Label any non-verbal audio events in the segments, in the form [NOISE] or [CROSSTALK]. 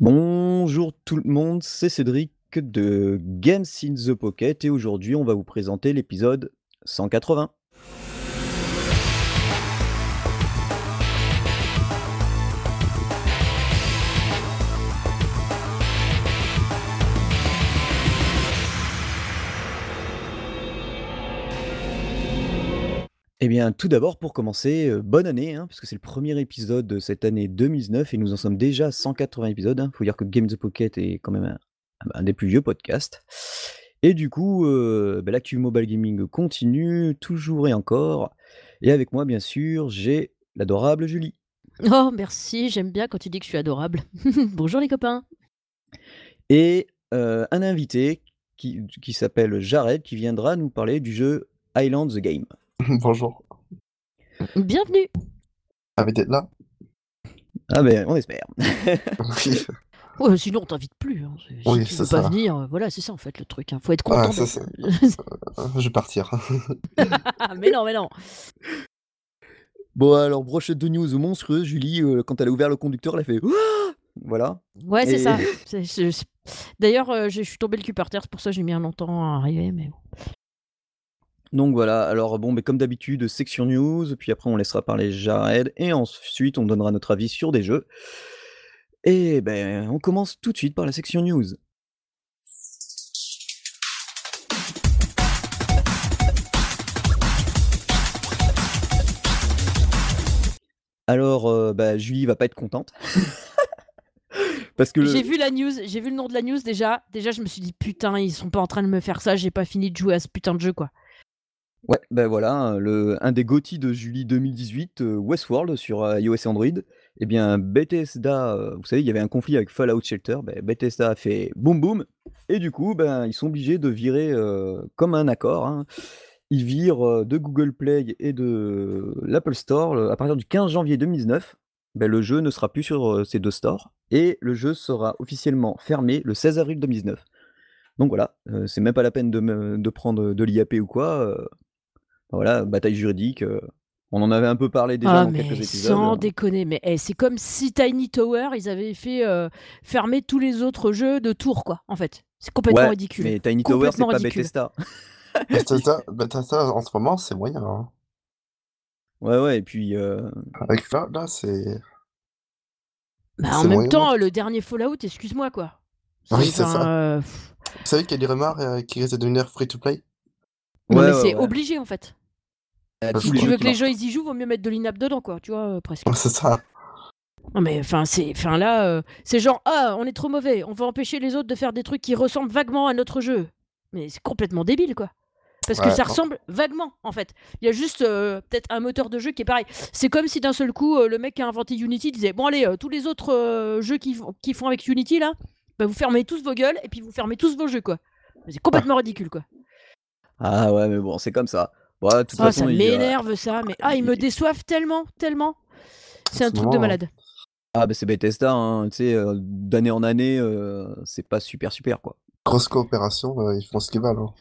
Bonjour tout le monde, c'est Cédric de Games in the Pocket et aujourd'hui on va vous présenter l'épisode 180. Eh bien, tout d'abord, pour commencer, euh, bonne année, hein, parce que c'est le premier épisode de cette année 2019 et nous en sommes déjà à 180 épisodes. Il hein. faut dire que Game the Pocket est quand même un, des plus vieux podcasts. Et du coup, euh, bah, l'actu mobile gaming continue, toujours et encore. Et avec moi, bien sûr, j'ai l'adorable Julie. Oh, merci, j'aime bien quand tu dis que je suis adorable. [LAUGHS] Bonjour les copains. Et euh, un invité qui, qui s'appelle Jared, qui viendra nous parler du jeu Island the Game. [LAUGHS] Bonjour. Bienvenue. Ravi d'être là? Ah ben, on espère. [LAUGHS] Oui, Ouais, sinon on t'invite plus. hein. Si Oui, tu c'est veux pas ça. venir, voilà, c'est ça en fait le truc. hein. Faut être Ah, content. ça, [LAUGHS] Euh, je vais partir. mais non, mais non. Bon, alors, brochette de news monstrueuse, Julie, euh, quand elle a ouvert le conducteur, elle a fait Ouah Voilà. Ouais, c'est Et- ça. C'est- c'est- c'est- D'ailleurs, euh, je je suis tombé le cul par terre, c'est pour ça que j'ai mis un longtemps à arriver. Mais bon. Donc voilà, alors bon, mais comme d'habitude, section news, puis après on laissera parler Jared, et ensuite on donnera notre avis sur des jeux. Et ben, on commence tout de suite par la section news. Alors, euh, bah, Julie va pas être contente. [LAUGHS] Parce que J'ai vu la news, j'ai vu le nom de la news déjà. Déjà, je me suis dit putain, ils sont pas en train de me faire ça. J'ai pas fini de jouer à ce putain de jeu quoi. Ouais, ben voilà, le, un des GOTY de Julie 2018, euh, Westworld sur euh, iOS et Android. Eh bien, Bethesda, euh, vous savez, il y avait un conflit avec Fallout Shelter. Ben, Bethesda a fait boum boum. Et du coup, ben, ils sont obligés de virer comme un accord. hein. Ils virent de Google Play et de l'Apple Store à partir du 15 janvier 2019. Ben, le jeu ne sera plus sur ces deux stores. Et le jeu sera officiellement fermé le 16 avril 2019. Donc voilà, c'est même pas la peine de, de prendre de l'IAP ou quoi. Voilà, bataille juridique. euh, on en avait un peu parlé déjà ah dans mais quelques épisodes. sans euh. déconner, mais eh, c'est comme si Tiny Tower, ils avaient fait euh, fermer tous les autres jeux de tour quoi. En fait, c'est complètement Ouais, ridicule. Mais Tiny Tower, c'est pas. Bethesda. [LAUGHS] Bethesda, Bethesda, en ce moment, c'est moyen. hein. Ouais, ouais, et puis. euh, Avec Fallout, là, c'est. Bah, en même moyen. temps, le dernier Fallout, excuse-moi quoi. Oui, c'est ça. euh, Vous savez qu'il y a des rumeurs euh, qui risquent de devenir free to play? Non, Ouais, mais ouais, c'est ouais. obligé en fait. les Tu veux que les gens ils y jouent, vaut mieux mettre de l'inap dedans quoi, tu vois euh, presque. C'est ça. Non mais enfin c'est enfin là euh, c'est genre ah on est trop mauvais, on va empêcher les autres de faire des trucs qui ressemblent vaguement à notre jeu. Mais c'est complètement débile quoi. Parce que ça non. ressemble vaguement en fait. Il y a juste euh, peut-être un moteur de jeu qui est pareil. C'est comme si d'un seul coup euh, le mec qui a inventé Unity disait bon allez euh, tous les autres euh, jeux qui, font- qui font avec Unity là, bah, vous fermez tous vos gueules et puis vous fermez tous vos jeux quoi. Mais C'est complètement ridicule quoi. Ah ouais, mais bon, c'est comme ça. Bon, de toute Ah, façon, ça m'énerve ça, mais ah ils me déçoivent tellement tellement. C'est un truc de moment, malade. Ah, bah c'est Bethesda, hein, tu sais, euh, d'année en année, euh, c'est pas super super quoi. Grosse coopération, euh, ils font ce qu'ils veulent. hein.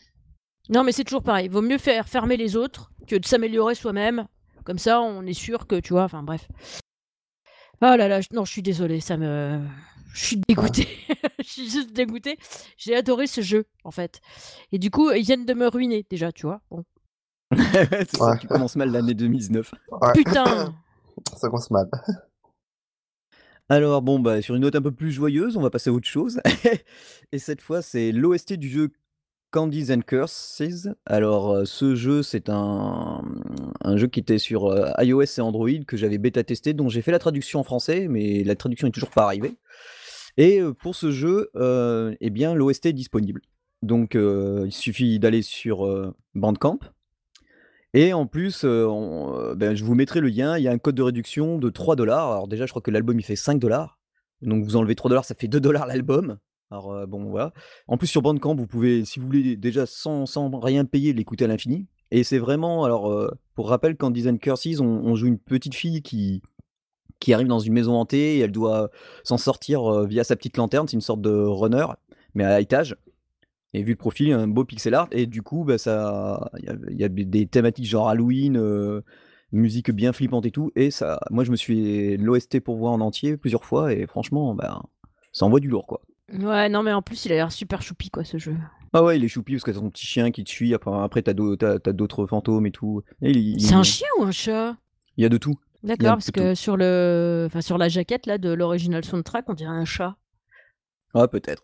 Non, mais c'est toujours pareil. Vaut mieux faire fermer les autres que de s'améliorer soi-même. Comme ça, on est sûr que, tu vois, enfin bref. Ah là là, je- non, je suis désolée, ça me... Je suis dégoûtée. [LAUGHS] je suis juste dégoûtée. J'ai adoré ce jeu, en fait. Et du coup, ils viennent de me ruiner, déjà, tu vois. Bon. [LAUGHS] c'est ça, Ouais. tu commences mal l'année 2019. Ouais, Putain [COUGHS] ça commence mal. [LAUGHS] Alors bon, bah sur une note un peu plus joyeuse, on va passer à autre chose. Et cette fois, c'est l'OST du jeu Candies and Curses. Alors euh, ce jeu, c'est un, un jeu qui était sur euh, iOS et Android que j'avais bêta testé, dont j'ai fait la traduction en français, mais la traduction est toujours pas arrivée. Et euh, pour ce jeu, euh, eh l'OST est disponible. Donc euh, il suffit d'aller sur Bandcamp. Et en plus, ben, je vous mettrai le lien. Il y a un code de réduction de 3 dollars. Alors, déjà, je crois que l'album il fait 5 dollars. Donc, vous enlevez 3 dollars, ça fait 2 dollars l'album. Alors, bon, voilà. En plus, sur Bandcamp, vous pouvez, si vous voulez, déjà sans, sans rien payer, l'écouter à l'infini. Et c'est vraiment, alors, pour rappel, quand Design Curses, on joue une petite fille qui, qui arrive dans une maison hantée et elle doit s'en sortir euh, via sa petite lanterne. C'est une sorte de runner, mais à étage. Et vu le profil, un beau pixel art. Et du coup, bah, ça, il y a, il y a des thématiques genre Halloween, euh, musique bien flippante et tout. Et ça, moi, je me suis l'OST pour voir en entier plusieurs fois. Et franchement, bah, ça envoie du lourd, quoi. Ouais, non, mais en plus, il a l'air super choupi, quoi, ce jeu. Ah ouais, il est choupi parce que t'as ton petit chien qui te suit. Après, après t'as d'au- t'as- t'as d'autres fantômes et tout. Et il- il- C'est un chien ou un chat? Il y a de tout. D'accord, parce que sur le, enfin sur la jaquette là de l'original soundtrack, on dirait un chat. Ah, peut-être.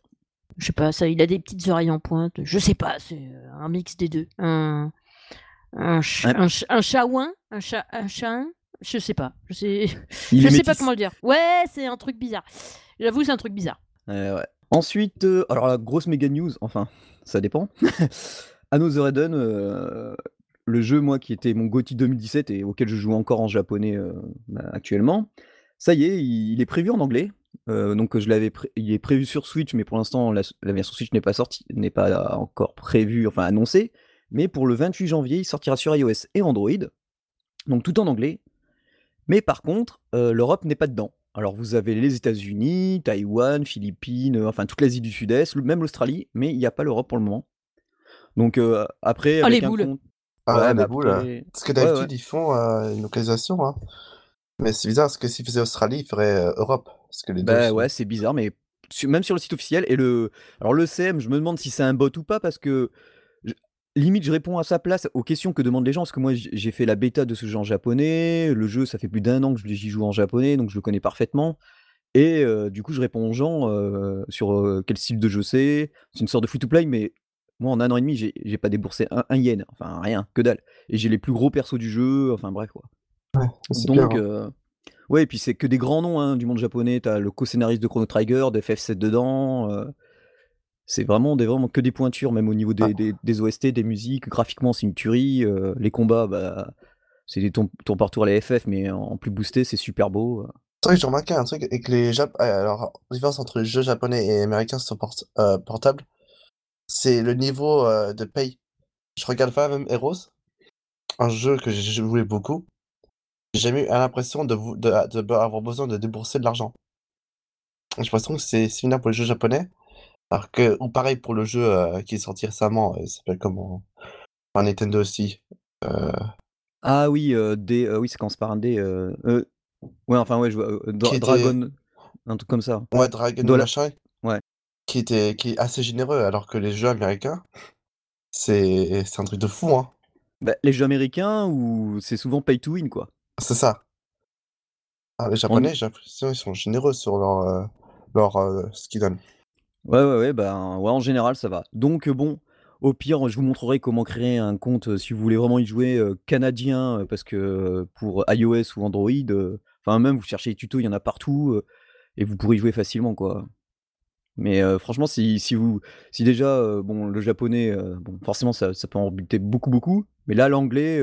Je sais pas, ça, il a des petites oreilles en pointe. Je sais pas, c'est euh, un mix des deux. Un, un, ch- Ouais. un, ch- un chaouin, un chat, un chat. Je sais pas. Je sais, Il je est sais pas comment le dire. Ouais, c'est un truc bizarre. J'avoue, c'est un truc bizarre. Ouais. Ensuite, euh, alors la grosse méga news, enfin, ça dépend. [LAUGHS] Another Eden, euh, le jeu, moi, qui était mon GOTY 2017 et auquel je joue encore en japonais euh, bah, actuellement, ça y est, il, il est prévu en anglais. Euh, donc je l'avais, il est prévu sur Switch, mais pour l'instant la, la version Switch n'est pas sortie, n'est pas encore prévue, enfin annoncée. Mais pour le 28 janvier, il sortira sur iOS et Android, donc tout en anglais. Mais par contre, euh, l'Europe n'est pas dedans. Alors vous avez les États-Unis, Taïwan, Philippines, euh, enfin toute l'Asie du Sud-Est, même l'Australie, mais il n'y a pas l'Europe pour le moment. Donc après, Ah, avec les un compte- Ah, Ouais, mais les boules. après- Parce que d'habitude, ouais. ils font euh, une localisation. Hein. Mais c'est bizarre parce que s'ils faisaient Australie, ils feraient euh, Europe. Parce que les deux Bah sont- ouais, c'est bizarre, mais même sur le site officiel et le, alors le CM, je me demande si c'est un bot ou pas parce que je- limite je réponds à sa place aux questions que demandent les gens parce que moi j'ai fait la bêta de ce jeu en japonais, le jeu ça fait plus d'un an que j'y joue en japonais donc je le connais parfaitement et euh, du coup je réponds aux gens euh, sur euh, quel style de jeu c'est, c'est une sorte de free to play mais moi en un an et demi j'ai pas déboursé un, un yen, enfin rien, que dalle et j'ai les plus gros persos du jeu, enfin bref quoi. c'est clair, Donc, hein. euh, ouais, et puis c'est que des grands noms hein, du monde japonais. T'as le co-scénariste de Chrono Trigger, de FF7 dedans. euh, c'est vraiment, des, vraiment que des pointures, même au niveau des, Ah. des, des OST, des musiques. Graphiquement, c'est une tuerie. euh, les combats, bah, c'est des tours, tour par tour les FF, mais en plus boosté, c'est super beau. C'est vrai que j'ai remarqué un truc et que les Jap... alors, la différence entre les jeux japonais et américains sur port- euh, portable, c'est le niveau euh, de paye. Je regarde pas même Heroes, un jeu que j'ai joué beaucoup. J'ai jamais eu l'impression de, de, de avoir besoin de débourser de l'argent. J'ai l'impression que c'est similaire pour les jeux japonais. Alors que, ou pareil pour le jeu euh, qui est sorti récemment, il s'appelle comment? Enfin, Nintendo aussi. Euh, Ah oui, des, oui, ça commence par un D. euh, ouais, enfin, ouais, je était- Dragon, un truc comme ça. Ouais, Dragon machin. Ouais. Qui était, qui est assez généreux, alors que les jeux américains, c'est, c'est un truc de fou, hein. Bah, les jeux américains, où c'est souvent pay to win, quoi. C'est ça. Ah, les japonais, j'ai l'impression ils sont généreux sur leur, euh, leur euh, ce qu'ils donnent. Ouais, ouais, ouais, ben, ouais, en général, ça va. Donc, euh, bon, au pire, je vous montrerai comment créer un compte euh, si vous voulez vraiment y jouer euh, canadien, euh, parce que euh, pour iOS ou Android, euh, enfin, même vous cherchez les tutos, il y en a partout, euh, et vous pourrez y jouer facilement, quoi. Mais euh, franchement, si, si vous, si déjà, euh, bon, le japonais, euh, bon, forcément, ça, ça peut en rebuter beaucoup, beaucoup, mais là, l'anglais,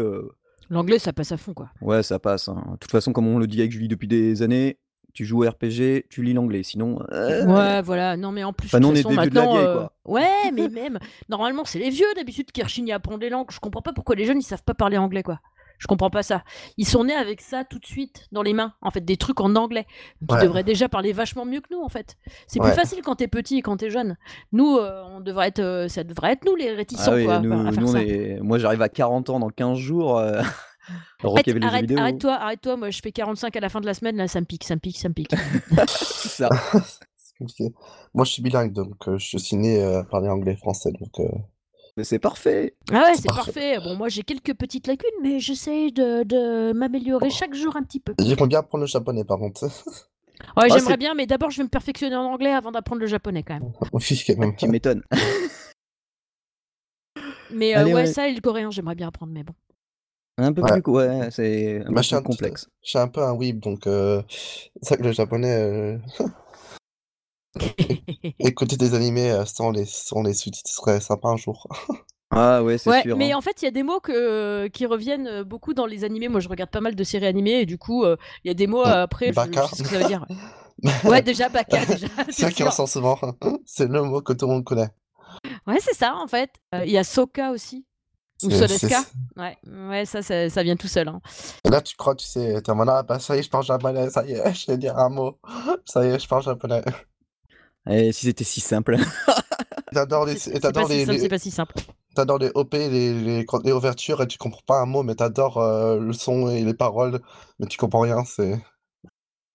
L'anglais, ça passe à fond, quoi. ouais, ça passe. hein. De toute façon, comme on le dit avec Julie depuis des années, tu joues au RPG, tu lis l'anglais, sinon. euh, Ouais, voilà. Non, mais en plus, Enfin, de nous, on toute est façon, des vieux de la maintenant, vieille, euh, quoi. Ouais, [LAUGHS] mais même, normalement, c'est les vieux d'habitude qui rechignent à apprendre les langues. Je comprends pas pourquoi les jeunes, ils savent pas parler anglais, quoi. Je comprends pas ça. Ils sont nés avec ça tout de suite dans les mains, en fait, des trucs en anglais. Ouais. Ils devraient déjà parler vachement mieux que nous, en fait. C'est Ouais. plus facile quand t'es petit et quand t'es jeune. Nous, euh, on devrait être, euh, ça devrait être nous les réticents, Ah oui, quoi, nous, à faire nous, on ça. est- moi j'arrive à 40 ans dans 15 jours. Euh... [LAUGHS] Arrête, jeux arrête, vidéo. arrête-toi, arrête-toi. Moi, je fais 45 à la fin de la semaine, là, ça me pique, ça me pique, ça me pique. [LAUGHS] Ça. [LAUGHS] Moi, je suis bilingue, donc euh, je suis né euh, à parler anglais et français, donc euh, Mais c'est parfait. Ah ouais, C'est parfait. parfait. Bon, moi, j'ai quelques petites lacunes, mais j'essaie de, de m'améliorer chaque jour un petit peu. j'aimerais bien apprendre le japonais, par contre. [LAUGHS] Ouais, Ah, j'aimerais bien, mais d'abord, je vais me perfectionner en anglais avant d'apprendre le japonais quand même. [LAUGHS] Oui, quand même. Tu m'étonnes. [LAUGHS] Mais euh, Allez, ouais, ouais. ça et le coréen, j'aimerais bien apprendre, mais bon. Un peu Ouais. plus, ouais, c'est un Bah, peu je suis plus un, complexe. je suis un peu un weeb, donc euh, c'est vrai que le japonais, euh, écouter des animés euh, sans les, sans les sous-titres serait sympa un jour. [LAUGHS] Ah ouais, c'est ouais, sûr. mais hein. en fait, il y a des mots que, qui reviennent euh, beaucoup dans les animés. Moi, je regarde pas mal de séries animées et du coup, euh, il y a des mots euh, après, je, Baka. je sais ce que ça veut dire. [LAUGHS] Ouais, déjà, Baka, [LAUGHS] déjà. C'est ça qui ressort souvent. C'est le mot que tout le monde connaît. Ouais, c'est ça, en fait. Euh, Il y a Soka aussi. Ou Sodeska. Ouais, ouais ça, ça, ça vient tout seul. hein. Et Là, tu crois, tu sais, t'es en mode, ah, bah, ça y est, je parle japonais, ça y est, je vais dire un mot. Ça y est, je parle japonais. Eh, si c'était si simple. [LAUGHS] T'adores les, C'est et c'est pas, t'adores si les, simple, les- c'est pas si simple. t'adores les OP, les, les, les ouvertures, et tu comprends pas un mot, mais t'adores euh, le son et les paroles, mais tu comprends rien, c'est...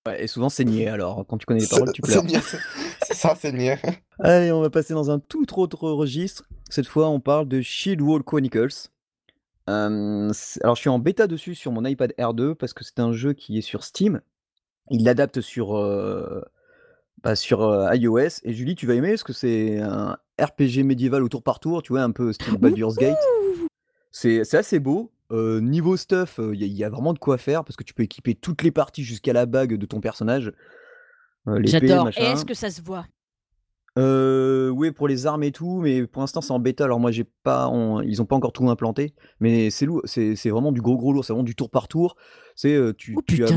Ouais, et souvent c'est niais alors. Quand tu connais les paroles, tu pleures. niais, c'est- ça, c'est mieux. [LAUGHS] Allez, on va passer dans un tout autre registre. Cette fois, on parle de Shield Wall Chronicles. Euh, c'est- alors, je suis en bêta dessus sur mon iPad R2 parce que c'est un jeu qui est sur Steam. Il l'adapte sur, euh, bah, sur euh, iOS. Et Julie, tu vas aimer parce que c'est un RPG médiéval au tour par tour, tu vois, un peu style Baldur's Gate. C'est c'est assez beau. Euh, niveau stuff, il y, a- y a vraiment de quoi faire parce que tu peux équiper toutes les parties jusqu'à la bague de ton personnage. J'adore. machin. Est-ce que ça se voit? Euh, oui, pour les armes et tout, mais pour l'instant c'est en bêta. Alors moi j'ai pas, on- ils ont pas encore tout implanté, mais c'est lourd, c'est c'est vraiment du gros gros lourd, c'est vraiment du tour par tour. C'est euh, tu Oh tu, av-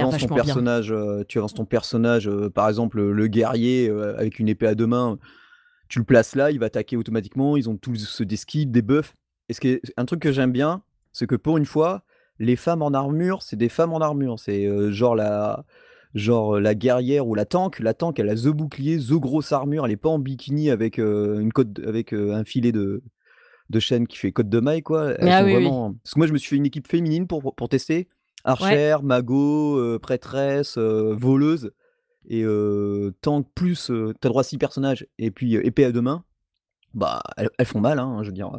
avances ton personnage, euh, tu avances ton personnage, euh, par exemple le guerrier euh, avec une épée à deux mains, tu le places là, il va attaquer automatiquement. Ils ont tous des skills, des buffs. Et ce qui est un truc que j'aime bien, c'est que pour une fois, les femmes en armure, c'est des femmes en armure. C'est euh, genre la genre la guerrière ou la tank. La tank, elle a the bouclier, the grosse armure. Elle est pas en bikini avec euh, une côte, avec euh, un filet de de chaîne qui fait côte de maille quoi. Elles Ah sont oui, oui. vraiment. Parce que moi je me suis fait une équipe féminine pour pour tester. Archère, mago, euh, prêtresse, euh, voleuse et euh, tank plus. euh, T'as droit à 6 personnages et puis euh, épée à deux mains bah elles, elles font mal hein, je veux dire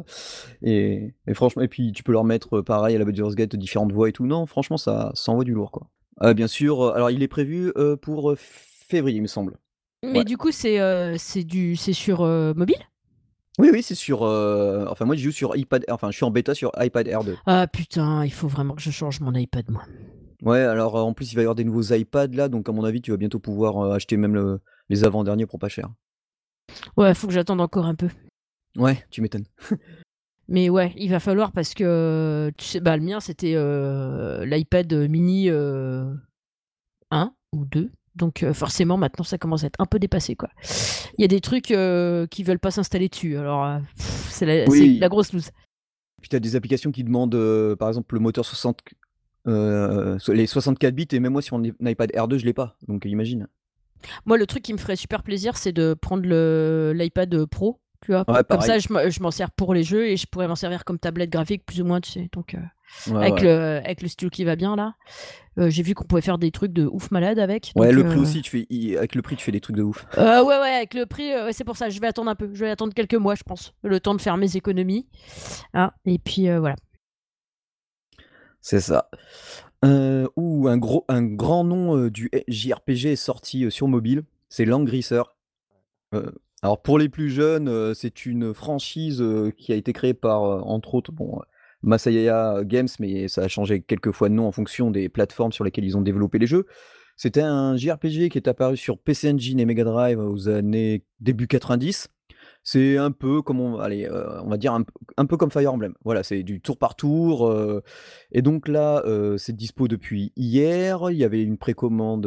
et, et franchement et puis tu peux leur mettre euh, pareil à la Baldur's Gate différentes voix et tout non franchement ça, ça envoie du lourd quoi Euh, bien sûr alors il est prévu euh, pour février il me semble Mais Ouais. du coup, c'est euh, c'est du c'est sur mobile? Oui oui c'est sur euh, enfin moi je joue sur iPad enfin je suis en bêta sur iPad R2 Ah putain, il faut vraiment que je change mon iPad moi. ouais alors en plus il va y avoir des nouveaux iPads là donc à mon avis tu vas bientôt pouvoir acheter même le- les avant-derniers pour pas cher Ouais, faut que j'attende encore un peu. ouais tu m'étonnes [LAUGHS] Mais ouais, il va falloir parce que tu sais, bah le mien c'était euh, l'iPad mini euh, 1 ou 2. Donc euh, forcément maintenant ça commence à être un peu dépassé quoi. Il y a des trucs euh, qui veulent pas s'installer dessus. Alors euh, c'est la, Oui. c'est la grosse loose. puis tu as des applications qui demandent euh, par exemple le moteur 60 euh, les 64 bits et même moi sur mon iPad R2 je l'ai pas donc imagine Moi le truc qui me ferait super plaisir c'est de prendre l'iPad Pro. Tu vois, Ouais, comme ça je m'en- sers pour les jeux et je pourrais m'en servir comme tablette graphique plus ou moins tu sais. Donc euh, Ouais, avec ouais. le avec le stylo qui va bien là. Euh, J'ai vu qu'on pouvait faire des trucs de ouf malade avec. Ouais, le prix euh, aussi, tu fais, avec le prix, tu fais des trucs de ouf. Ouais, ouais, avec le prix, c'est pour ça. Je vais attendre un peu. Je vais attendre quelques mois, je pense. Le temps de faire mes économies. Ah, et puis voilà. C'est ça. Ou un, gros, un grand nom du JRPG est sorti sur mobile, c'est Langrisser. Alors pour les plus jeunes, euh, c'est une franchise euh, qui a été créée par, euh, entre autres, bon, euh, Masaya Games, mais ça a changé quelques fois de nom en fonction des plateformes sur lesquelles ils ont développé les jeux. C'était un JRPG qui est apparu sur PC Engine et Mega Drive aux années début 90. C'est un peu comme euh, va dire un, peu- comme Fire Emblem. Voilà, c'est du tour par tour. euh, et donc là, euh, c'est dispo depuis hier. Il y avait une précommande,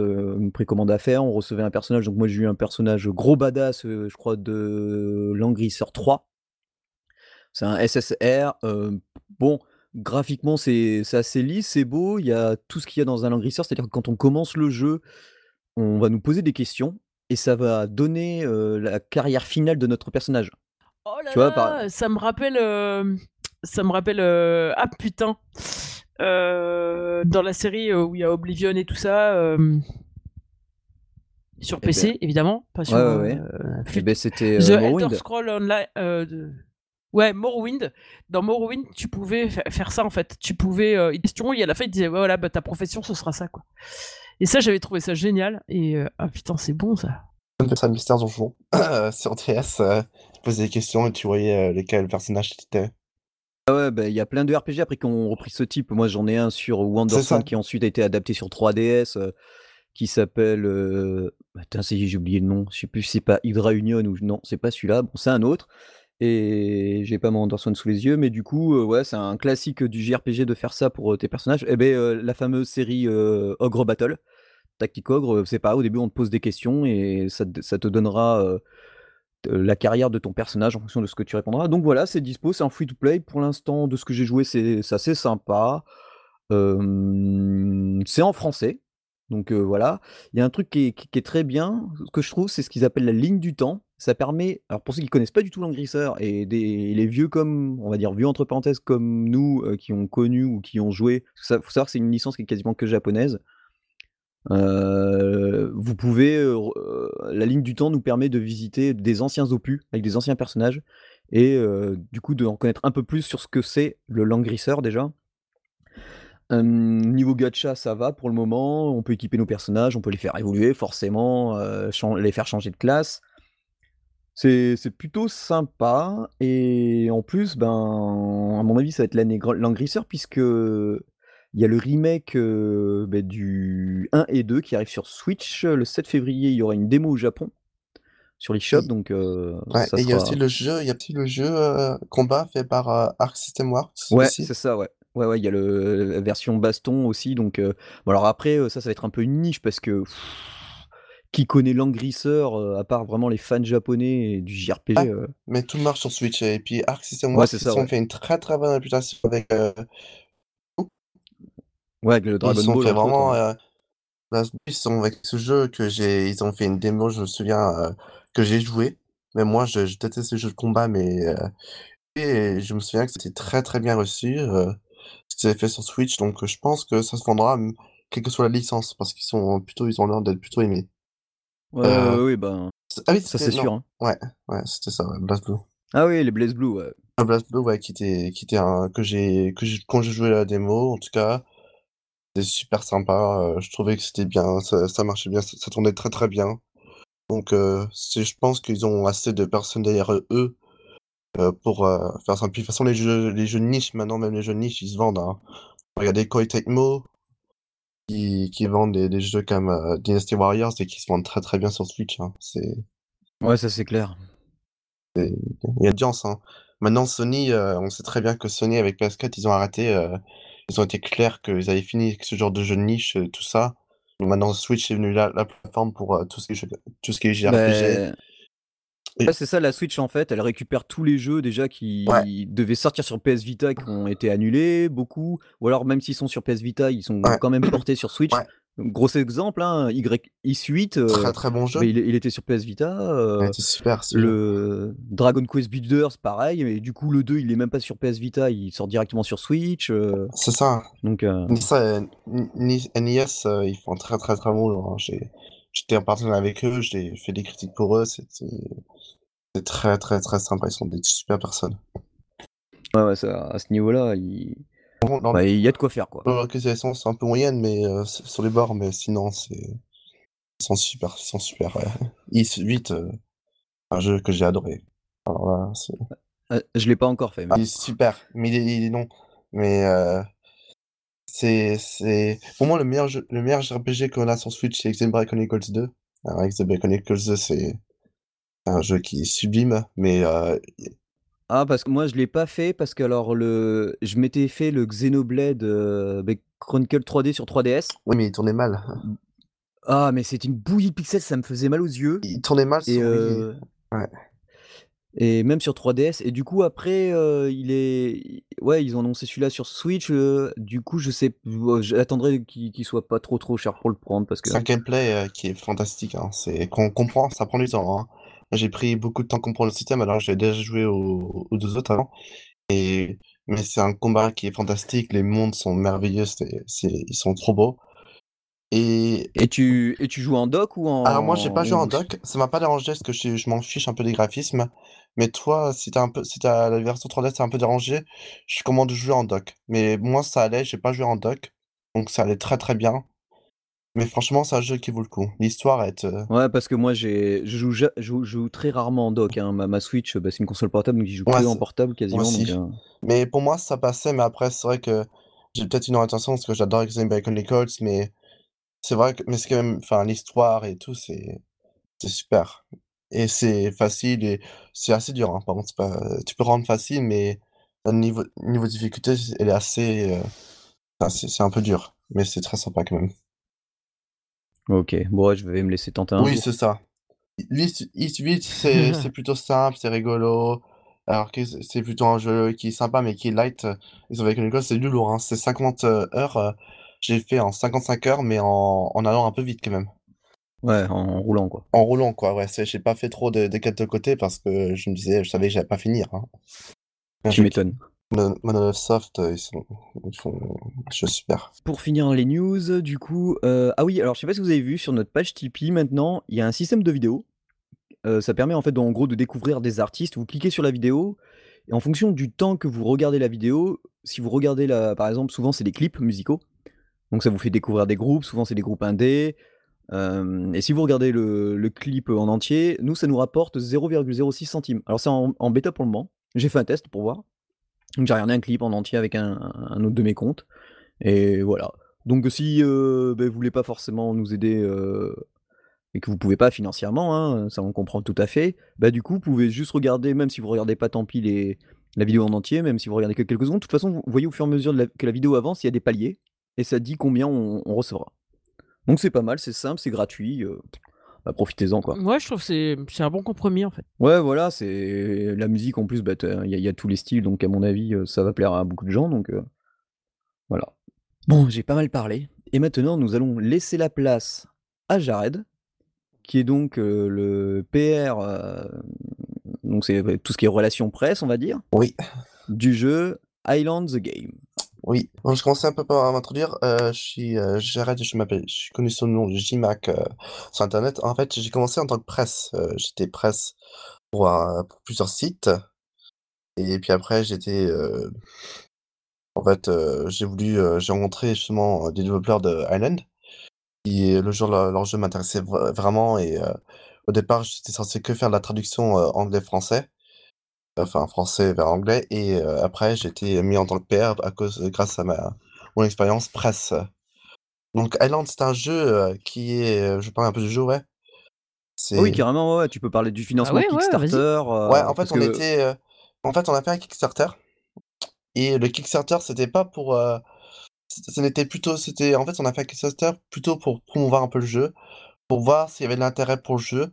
à faire. On recevait un personnage. Donc moi, j'ai eu un personnage gros badass, je crois, de Langrisseur 3. C'est un SSR. bon, graphiquement, c'est assez lisse, c'est beau. Il y a tout ce qu'il y a dans un Langrisseur. C'est-à-dire que quand on commence le jeu, on va nous poser des questions et ça va donner euh, la carrière finale de notre personnage. Oh là Tu vois, là, par- ça me rappelle. euh, ça me rappelle. euh, Ah putain. Dans la série où il y a Oblivion et tout ça. Sur Eh PC, ben. évidemment. Pas sur. Ouais, ouais, ouais. Eh ben, C'était The Morrowind. Elder Scroll Online. de- Ouais, Morrowind. Dans Morrowind, tu pouvais fa- faire ça en fait. Tu pouvais. Euh, question et à la fin, il disait voilà, bah, ta profession, ce sera ça quoi. Et ça, j'avais trouvé ça génial. Et euh, ah putain, c'est bon ça. Ça Mystère Donjon. sur DS, euh, tu posais des questions et tu voyais euh, lequel personnage t'étais. Ah ouais, bah, il y a plein de RPG après qui ont repris ce type. Moi, j'en ai un sur. Wanderson qui ensuite a été adapté sur 3DS, euh, qui s'appelle. Euh... Attends, c'est- j'ai oublié le nom. Je sais plus si c'est pas Hydra Union ou non, c'est pas celui-là. Bon, c'est un autre. Et j'ai pas mon Wanderson sous les yeux, mais du coup, euh, ouais, c'est un classique du JRPG de faire ça pour euh, tes personnages. Et ben, euh, la fameuse série euh, Ogre Battle, Tactic Ogre, c'est pas. Au début, on te pose des questions et ça, te- donnera. la carrière de ton personnage en fonction de ce que tu répondras. Donc voilà, c'est dispo, c'est en free to play. Pour l'instant, de ce que j'ai joué, c'est assez sympa. C'est en français. Donc voilà. Il y a un truc qui est, qui est très bien, ce que je trouve, c'est ce qu'ils appellent la ligne du temps. Ça permet, alors pour ceux qui connaissent pas du tout l'engrisseur et les vieux comme, on va dire vieux entre parenthèses comme nous, euh, qui ont connu ou qui ont joué, ça faut savoir que c'est une licence qui est quasiment que japonaise. Heu, vous pouvez, heu, la ligne du temps nous permet de visiter des anciens opus avec des anciens personnages et du coup, d'en connaître un peu plus sur ce que c'est le Langrisser déjà. Hem, niveau gacha, ça va pour le moment, on peut équiper nos personnages, on peut les faire évoluer forcément, les faire changer de classe. C'est c'est plutôt sympa et en plus, ben, à mon avis, ça va être l'année gr Langrisser puisque il y a le remake, heu, beh, du 1 et 2 qui arrive sur Switch. Le 7 février, il y aura une démo au Japon sur l'eShop Et donc ouais ça et il y a aussi le jeu il y a aussi le jeu, combat fait par, heu, Arc System Works Ouais, aussi. c'est ça, ouais. Ouais, ouais, il y a le la version baston aussi donc bon alors après, ça, ça va être un peu une niche parce que qui connaît Langrisser, heu, à part vraiment les fans japonais et du JRPG, Ah, heu mais tout marche sur Switch et puis Arc System Ouais, ils ouais. fait une très, très bonne réputation avec, heu Ouais, avec le ils Dragon sont Ball fait autres, vraiment, ouais. heu, bah, ils sont avec ce jeu que j'ai ils ont fait une démo, je me souviens, que j'ai joué. Mais moi, je je déteste les jeux de combat, mais et je me souviens que c'était très, très bien reçu, ce qu'ils avaient fait sur Switch donc je pense que ça se vendra, quelle que soit la licence parce qu'ils sont plutôt ils ont l'air d'être plutôt aimés. Ouais, ouais, oui, ben, c ah oui, ça c'est sûr, hein. ouais, ouais, c'était ça, ouais, BlazBlue. Ah oui, les BlazBlue, ouais. Ah BlazBlue, ouais, qui était qui était un que j'ai que quand j'ai joué à la démo en tout cas, c'était super sympa, heu, je trouvais que c'était bien, ça ça marchait bien, ça ça tournait très, très bien. Donc c'est je pense qu'ils ont assez de personnes derrière eux, pour, faire ça. Puis de toute façon les jeux les jeux de niche maintenant, même les jeux de niche, ils se vendent, hein. Regardez Koei Tecmo qui qui vendent des des jeux comme, heu, Dynasty Warriors et qui se vendent très, très bien sur Switch, hein. C'est Ouais, ça c'est clair. il y a audience, hein. Maintenant Sony, heu, on sait très bien que Sony avec PS4, ils ont arrêté, heu, ils ont été clairs qu'ils avaient fini avec ce genre de jeu de niche, tout ça. Maintenant Switch est venu la la plateforme pour, tout ce qui est tout ce qui est JRPG ouais, c'est ça la Switch en fait, elle récupère tous les jeux déjà ouais, qui devaient sortir sur PS Vita qui ont été annulés, beaucoup, ou alors même s'ils sont sur PS Vita, ils sont ouais, quand même portés sur Switch. ouais, Donc gros exemple, hein, YX8, très, heu, très bon jeu. beh, il il était sur PS Vita, était super le Dragon Quest Builders pareil et du coup le 2 il est même pas sur PS Vita, il sort directement sur Switch, heu, C'est ça, donc ni ça, heu, N Ni NIS, heu, ils font très, très, très bon jeu, hein. J'étais en partenariat avec eux, j'ai fait des critiques pour eux, c'était très, très, très sympa, ils sont des super personnes. ouais, ouais, ça à ce niveau-là, il Bon, bah, il y a de quoi faire quoi. leur localisation, c'est un peu moyenne, mais heu, s sur les bords, mais sinon c'est ils sont super, ils sont super, ouais. Ys-8, heu, un jeu que j'ai adoré. Alors là, je l'ai pas encore fait il mais est super, mais il est il est long, mais c'est c'est pour moi le meilleur jeu le meilleur JRPG qu'on a sur Switch, c'est Xenoblade Chronicles 2. Alors Xenoblade Chronicles 2, c'est un jeu qui est sublime, mais heu, Ah parce que moi je l'ai pas fait parce que alors le je m'étais fait le Xenoblade, heu, beh, Chronicle 3D sur 3DS. oui, mais il tournait mal. Ah mais c'était une bouillie de pixels, ça me faisait mal aux yeux Il tournait mal et sur heu Ouais. Et même sur 3DS et du coup après, il est ouais, ils ont annoncé celui-là sur Switch, du coup je sais j'attendrai qu'il qu'il soit pas trop, trop cher pour le prendre parce que C'est un gameplay, qui est fantastique, hein. C'est qu'on comprend, ça prend du temps, hein. J'ai pris beaucoup de temps à comprendre le système alors j'avais déjà joué aux aux 2 autres avant mais c'est un combat qui est fantastique, les mondes sont merveilleux, c'est ils sont trop beaux et et tu et tu joues en dock ou alors moi j'ai en pas joué en dock, ça m'a pas dérangé parce que je je m'en fiche un peu des graphismes, mais toi si un peu si la version 3DS tu un peu dérangé, je recommande de jouer en dock. Mais moi ça allait, j'ai pas joué en dock, donc ça allait très, très bien. Mais franchement, c'est un jeu qui vaut le coup. L'histoire est, heu ouais parce que moi je joue je je très rarement en dock, hein. Ma ma Switch, bah, c'est une console portable donc j'y joue ouais, que en c'est portable quasiment donc heu Mais pour moi, ça passait, mais après, c'est vrai que j'ai peut-être une orientation parce que j'adore Xenoblade Chronicles, mais c'est vrai que mais c'est quand même enfin, l'histoire et tout, c'est c'est super et c'est facile et c'est assez dur, hein, par contre, c'est pas tu peux rendre facile, mais au niveau niveau difficulté, elle est assez, heu, enfin, c'est c'est un peu dur, mais c'est très sympa quand même. OK, bon ouais, je vais me laisser tenter un Oui, jour. c'est ça. Ys Ys-8, c'est c'est plutôt simple, c'est rigolo, alors que c'est c'est plutôt un jeu qui est sympa, mais qui est light, heu, Xenoblade Chronicles, c'est du lourd, hein. C'est 50, heu, heures, heu, j'ai fait en 55 heures, mais en en allant un peu vite quand même. Ouais, en roulant quoi. En roulant quoi, ouais, j'ai pas fait trop de de quêtes de côté parce que je me disais je savais que j'allais pas finir, hein. Tu m'étonnes. Mon Monolith Soft, ils sont ils font des choses super. Pour finir les news, du coup, heu, ah oui, alors je sais pas si vous avez vu sur notre page Tipeee maintenant, il y a un système de vidéo. Heu, ça permet en fait, en gros, de découvrir des artistes. Vous cliquez sur la vidéo et en fonction du temps que vous regardez la vidéo, si vous regardez la par exemple, souvent c'est des clips musicaux, donc ça vous fait découvrir des groupes, souvent c'est des groupes indés. Hem et si vous regardez le clip en entier, nous ça nous rapporte 0,06 centimes. Alors c'est en bêta pour le moment. J'ai fait un test pour voir. Donc j'ai regardé un clip en entier avec un autre de mes comptes et voilà. Donc si, heu, beh, vous voulez pas forcément nous aider, heu et que vous pouvez pas financièrement, hein, ça on comprend tout à fait, bah, du coup, vous pouvez juste regarder, même si vous regardez pas tant pis la vidéo en entier, même si vous regardez que quelques secondes, de toute façon, vous voyez au fur et à mesure que la vidéo avance, il y a des paliers et ça dit combien on on recevra. Donc c'est pas mal, c'est simple, c'est gratuit, heu, bah, profitez-en, quoi. Ouais, je trouve que c'est c'est un bon compromis, en fait. Ouais, voilà, c'est la musique en plus, bah, il y a il y a tous les styles, donc à mon avis, heu, ça va plaire à beaucoup de gens, donc heu, voilà. Bon, j'ai pas mal parlé et maintenant nous allons laisser la place à Jared, qui est donc, le PR, donc c'est, tout ce qui est relations presse, on va dire, Oui. du jeu Island the Game. Oui, je commençais un peu par m'introduire, heu, je suis, Jared, je m'appelle je suis connu sous le nom de JMac, heu, sur internet. En fait, j'ai commencé en tant que presse, heu, j'étais presse pour plusieurs sites. Et puis après j'étais, en fait, j'ai voulu, j'ai rencontré justement des développeurs de Island qui le jour leur leur jeu m'intéressait vra vraiment. Et au départ, j'étais censé que faire de la traduction, anglais-français, enfin français vers anglais et heu, après j'ai été mis en tant que PR à cause grâce à ma mon expérience presse. Donc Island, c'est un jeu, heu, qui est, heu je vais parler un peu du jeu, ouais. Ah oui, carrément, ouais, tu peux parler du Ah financement ouais, ouais. Kickstarter, ouais, en fait, on que était, en fait, on a fait un Kickstarter et le Kickstarter, c'était pas pour, ce n'était plutôt c'était en fait, on a fait un Kickstarter plutôt pour promouvoir un peu le jeu, pour voir s'il y avait de l'intérêt pour le jeu.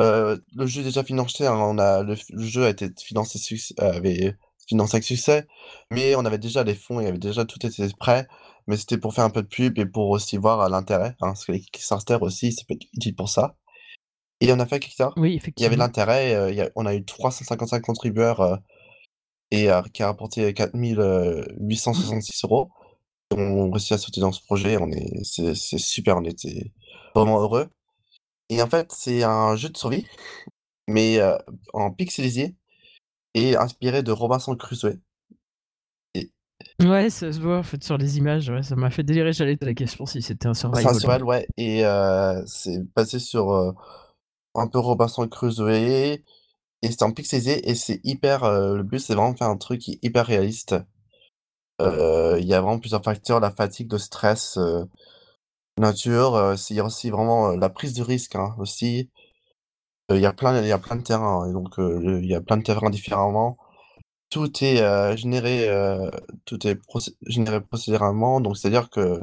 Heu, le jeu est déjà financé, hein, on a le f le jeu a été financé succ avait financé avec succès, mais on avait déjà les fonds, il y avait déjà tout était prêt, mais c'était pour faire un peu de pub et pour aussi voir, heu, l'intérêt, hein, parce que les Kickstarter aussi, ça peut être utile pour ça et on a fait un Kickstarter, Oui, il y avait de effectivement. l'intérêt, heu, il y a on a eu 355 contributeurs, heu et heu, qui a rapporté 4 mille, heu, 866 €. On on réussi à sauter dans ce projet, on est c'est c'est super, on était vraiment heureux et en fait, c'est un jeu de survie, mais en pixelisé et inspiré de Robinson Crusoe et Ouais, ça se voit, en fait, sur les images, ouais, ça m'a fait délirer. J'allais te la question si c'était un c'est un survival. survival, ouais et c'est basé sur, un peu Robinson Crusoe et c'est en pixelisé et c'est hyper, le but, c'est vraiment de faire un truc hyper réaliste. Il y a vraiment plusieurs facteurs, la fatigue, le stress, nature, heu, c'est il y a aussi vraiment, heu, la prise de risque, hein, aussi. Heu, il y a plein il y a plein de terrains et donc heu, le il y a plein de terrains différemment. Tout est, heu, généré, heu, tout est procé généré procéduralement, donc c'est-à-dire que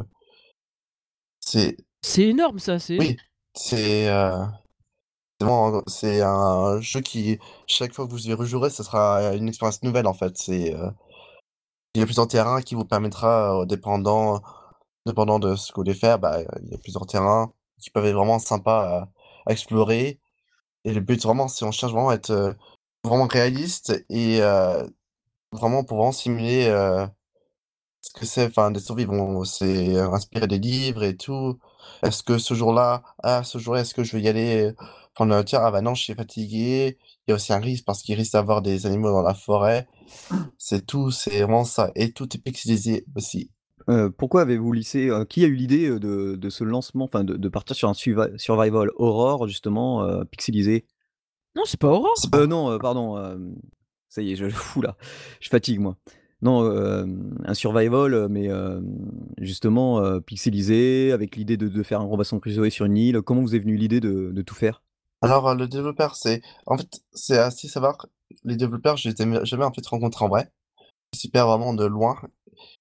c'est C'est énorme ça, c'est oui, c'est, heu, c'est vraiment c'est un jeu qui chaque fois que vous y rejouerez, ce sera une expérience nouvelle, en fait. C'est, heu, il y a plusieurs terrains qui vous permettra, heu, dépendant dépendant de ce que vous voulez faire, bah, il y a plusieurs terrains qui peuvent être vraiment sympas à à explorer et le but vraiment, si on cherche vraiment à être, heu, vraiment réaliste et heu, vraiment pour vraiment simuler, heu Ce que c'est, enfin, des survies, bon, c'est inspiré des livres et tout. Est-ce que ce jour-là, ah, ce jour-là, est-ce que je vais y aller, prendre la hauteur? Ah bah non, je suis fatigué. Il y a aussi un risque parce qu'il risque d'avoir des animaux dans la forêt. C'est tout, c'est vraiment ça et tout est pixelisé aussi. Heu, pourquoi avez-vous lissé heu, qui a eu l'idée, heu, de de ce lancement, enfin de de partir sur un survival horror justement, pixelisé? non, c'est pas Heu, pas non, pardon, ça y est, je [LAUGHS] ouh là, je fatigue moi. Non, un survival, mais justement, pixelisé avec l'idée de de faire un Robinson Crusoe sur une île. Comment vous est venue l'idée de de tout faire? alors, le développeur, c'est en fait, c'est assez savoir, les développeurs, je les ai jamais, en fait, rencontrés en vrai. Je les vraiment de loin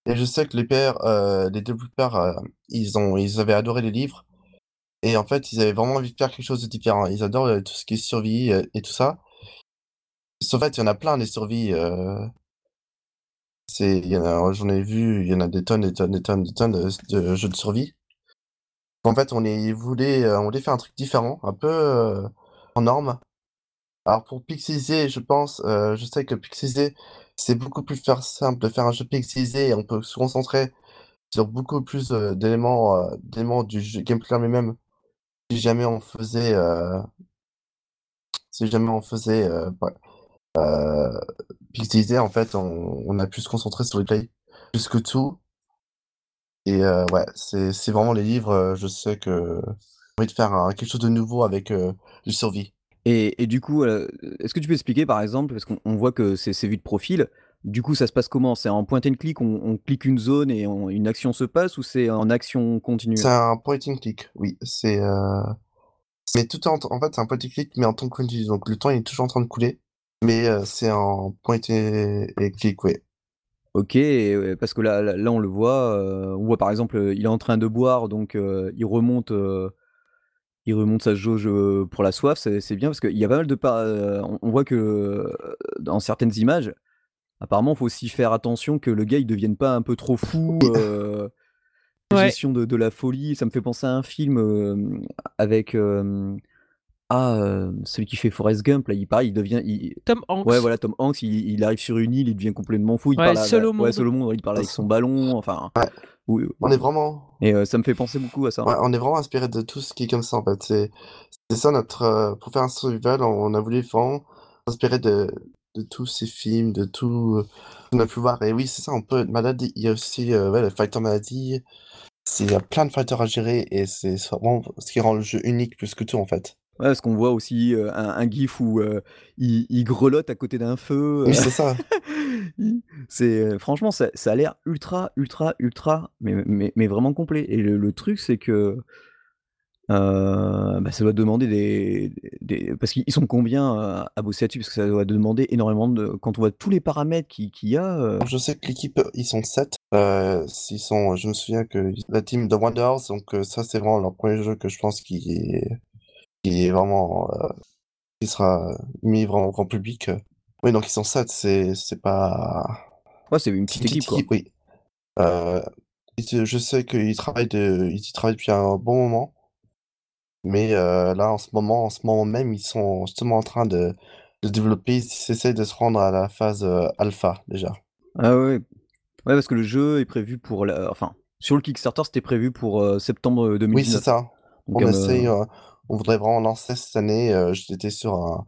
et je sais que les pairs, heu, les développeurs, heu, ils ont ils avaient adoré les livres Et en fait, ils avaient vraiment envie de faire quelque chose de différent. Ils adorent, heu, tout ce qui est survie, heu, et tout ça. Sauf fait, il y en a plein des survies, c'est en a j'en ai vu, il y en a des tonnes, des tonnes, des tonnes, des tonnes de jeux de survie. En fait, on est voulait, on voulait faire un truc différent, un peu, hors norme. Alors pour pixeliser, je pense, je sais que pixeliser, c'est beaucoup plus faire simple de faire un jeu pixelisé et on peut se concentrer sur beaucoup plus, heu, d'éléments, heu, d'éléments du jeu gameplay lui-même. Si jamais on faisait, heu si jamais on faisait, heu, pixelisé en fait, on a pu se concentrer sur le play plus que tout et ouais, c'est vraiment les livres, je sais que j'ai envie de faire quelque chose de nouveau avec, du survie. Et et du coup, heu, est-ce que tu peux expliquer par exemple, parce qu'on on voit que c'est vu de profil, du coup ça se passe comment? C'est en point and click, on on clique une zone et on une action se passe ou c'est en action continue? C'est un point and click, oui, c'est, mais tout en en fait, c'est un point and click mais en temps continu, donc le temps il est toujours en train de couler, mais heu, c'est en point et et click, ouais. OK et parce que là là là on le voit, on voit par exemple, il est en train de boire donc il remonte, il remonte sa jauge, heu, pour la soif, c'est bien parce qu'il y a pas mal de pa heu, on voit que, heu, dans certaines images, apparemment, faut aussi faire attention que le gars, il devienne pas un peu trop fou, Ouais. gestion de de la folie. Ça me fait penser à un film, avec, ah, hem, celui qui fait Forrest Gump là, il pareil, il devient il Tom ouais, Hanks. voilà, Tom Hanks, il il arrive sur une île, il devient complètement fou, il Ouais, parle à Seul la au ouais, monde. seul au monde, ouais, il parle avec son ballon, enfin, ouais, oui, on est vraiment et heu, ça me fait penser beaucoup à ça. ouais, on est vraiment inspiré de tout ce qui est comme ça, en fait. C'est ça notre, heu pour faire un survival, on a voulu vraiment s'inspirer de de tous ces films, de tout, heu, qu'on a pu voir et oui, c'est ça, on peut être malade. Il y a aussi, ouais, le fighter maladie. C'est il y a plein de fighters à gérer et c'est c'est vraiment ce qui rend le jeu unique plus que tout, en fait. Ouais, parce qu'on voit aussi, un un gif où, il il grelotte à côté d'un feu, Oui, heu, c'est ça. [LAUGHS] c'est, franchement ça ça a l'air ultra, ultra, ultra, mais mais mais vraiment complet et le le truc c'est que, bah, ça doit demander des des parce qu'ils sont combien, à bosser là-dessus? Parce que ça doit demander énormément de quand on voit tous les paramètres qui qu'il y a, je sais que l'équipe, ils sont 7, heu, s'ils sont je me souviens que la team de Wonders, donc ça, c'est vraiment leur premier jeu que je pense qui est qui est vraiment, heu, qui sera mis vraiment au grand public, heu. Oui, donc ils sont 7, c'est c'est pas ouais, c'est une petite une petite équipe, quoi. oui. Et je sais qu'ils travaillent de ils y travaillent depuis un bon moment, mais là, en ce moment en ce moment même, ils sont justement en train de de développer, ils essaient de se rendre à la phase, alpha, déjà. Ah ouais, ouais. Parce que le jeu est prévu pour la enfin, sur le Kickstarter, c'était prévu pour, septembre, heu, Oui, c'est 2019. ça. Donc, On essaye, heu, on voudrait vraiment lancer cette année, heu, j'étais sur un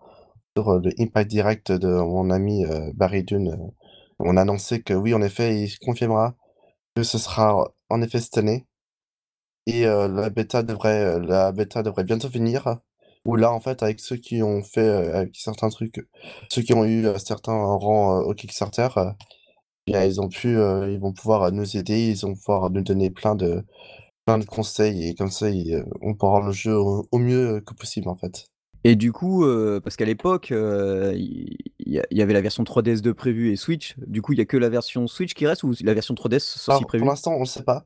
heu, le impact direct de mon ami, heu, Barry Dune, on a annoncé que oui, en effet, il confirmera que ce sera en effet cette année et la bêta devrait, la bêta devrait bientôt finir. Où là, en fait, avec ceux qui ont fait, certains trucs, ceux qui ont eu, certains rangs, au Kickstarter, bien ils ont pu, ils vont pouvoir, nous aider, ils vont pouvoir nous donner plein de plein de conseils et comme ça, heu, on pourra rendre le jeu au au mieux que possible, en fait. et du coup, heu, parce qu'à l'époque, il y avait la version 3DS de prévue et Switch. Du coup, il y a que la version Switch qui reste ou la version 3DS aussi Alors, pour prévue? l'instant, on ne sait pas.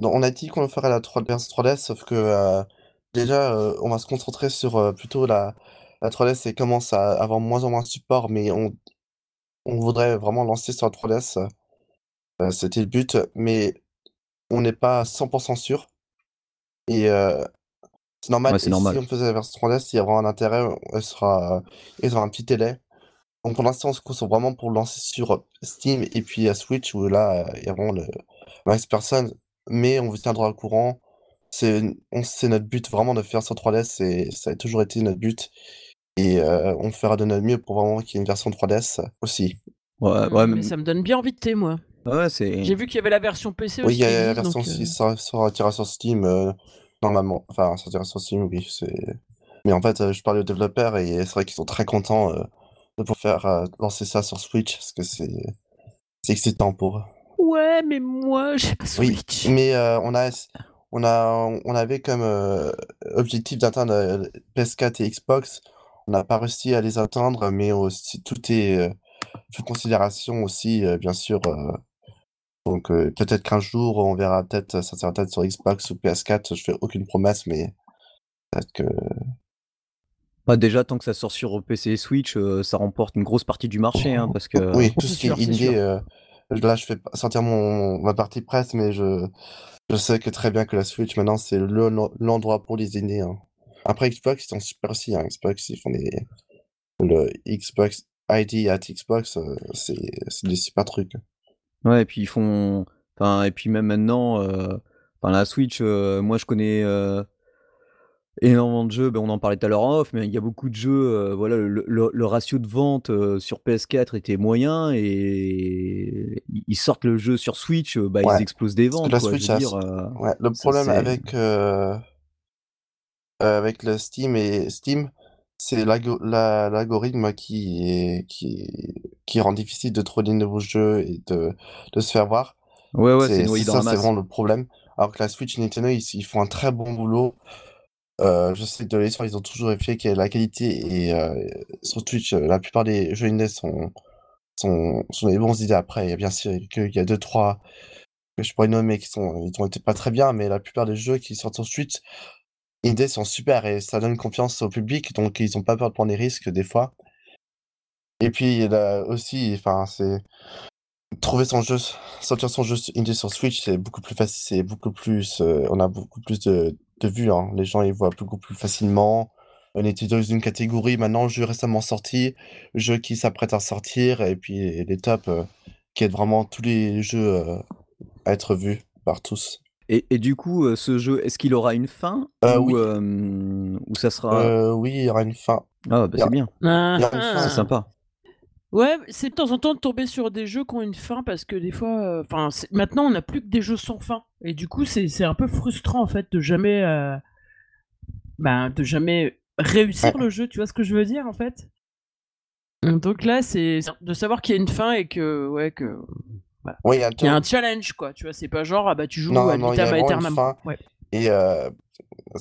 On a dit qu'on ferait la 3 version 3DS, sauf que, déjà, on va se concentrer sur, plutôt la la 3DS et commence à avoir moins en moins de support, mais on on voudrait vraiment lancer sur la 3DS, heu, c'était le but, mais on n'est pas à 100 sûr et heu, c'est normal Ouais, et si normal. on faisait la version 3DS, il y aura un intérêt, elle sera ils auront un petit délai. Donc pour l'instant, on se concentre vraiment pour lancer sur Steam et puis, heu, Switch où là, heu, il y a vraiment le max personnes, mais on vous tiendra au courant. C'est notre but vraiment de faire sur 3DS et ça a toujours été notre but et on fera de notre mieux pour vraiment qu'il y ait une version 3DS aussi. Ouais, ouais, mais ça me donne bien envie de thé, moi. Ouais, c'est J'ai vu qu'il y avait la version PC Oui, il aussi y qui a la version donc aussi heu ça sortira sur Steam, heu, normalement. Enfin, ça sortira sur Steam, oui, c'est mais en fait, heu, je parlais aux développeurs et c'est vrai qu'ils sont très contents, de pouvoir faire, lancer ça sur Switch parce que c'est c'est excitant pour eux. ouais, mais moi, j'ai pas Oui, Switch. mais heu, on a on a on avait comme, objectif d'atteindre, heu, PS4 et Xbox. On n'a pas réussi à les atteindre, mais aussi tout est, toute considération aussi, bien sûr, donc heu, peut-être qu'un jour on verra peut-être ça sera peut-être sur Xbox ou PS4, je fais aucune promesse, mais peut-être que bah, déjà tant que ça sort sur, PC et Switch, ça remporte une grosse partie du marché, hein, parce que oui, [LAUGHS] tout ce qui est là je fais sortir mon ma partie presse, mais je Je sais que très bien que la Switch maintenant c'est le l'en l'endroit pour les aînés, hein. Après Xbox, ils sont super aussi, hein, Xbox, ils font des le Xbox ID at Xbox, c'est des super trucs. Ouais, et puis ils font. Enfin, et puis même maintenant, enfin, la Switch, moi je connais énormément de jeux, ben, on en parlait tout à l'heure en off, mais il y a beaucoup de jeux, voilà, le, le, ratio de vente sur PS4 était moyen et ils sortent le jeu sur Switch, bah, ils explosent des ventes. Quoi, dire, ouais, le problème avec, avec le Steam et Steam, c'est l'algorithme qui, qui, qui rend difficile de trouver des nouveaux jeux et de, de se faire voir. Ouais, ouais, c'est ça, c'est vraiment le problème. Alors que la Switch et Nintendo, ils, ils font un très bon boulot. Euh, je sais que de l'histoire, ils ont toujours vérifié que la qualité et euh, sur Twitch, euh, la plupart des jeux indés sont, sont, sont des bons idées. Après, il y a bien sûr qu'il y a deux, trois que je pourrais nommer qui sont, ils ont été pas très bien, mais la plupart des jeux qui sortent sur Twitch, indés sont super et ça donne confiance au public, donc ils ont pas peur de prendre des risques des fois. Et puis aussi, c'est trouver son jeu, sortir son jeu indie sur Switch, c'est beaucoup plus facile, c'est beaucoup plus, on a beaucoup plus de, de vues. Hein. Les gens ils voient beaucoup plus facilement. On était dans une catégorie maintenant jeux récemment sortis, jeux qui s'apprêtent à sortir, et puis les tops euh, qui aident vraiment tous les jeux euh, à être vus par tous. Et, et du coup, euh, ce jeu, est-ce qu'il aura une fin ou, ou ça sera Oui, il y aura une fin. Ah, bah c'est bien. Ah. C'est sympa. Ouais, c'est de temps en temps de tomber sur des jeux qui ont une fin parce que des fois, euh, enfin, maintenant on n'a plus que des jeux sans fin et du coup c'est un peu frustrant en fait de jamais, euh, ben, de jamais réussir le jeu. Tu vois ce que je veux dire en fait? Donc là, c'est de savoir qu'il y a une fin et que ouais que il y, a un challenge quoi. Tu vois, c'est pas genre ah bah tu joues à vitam aeternam. Ouais. Et euh,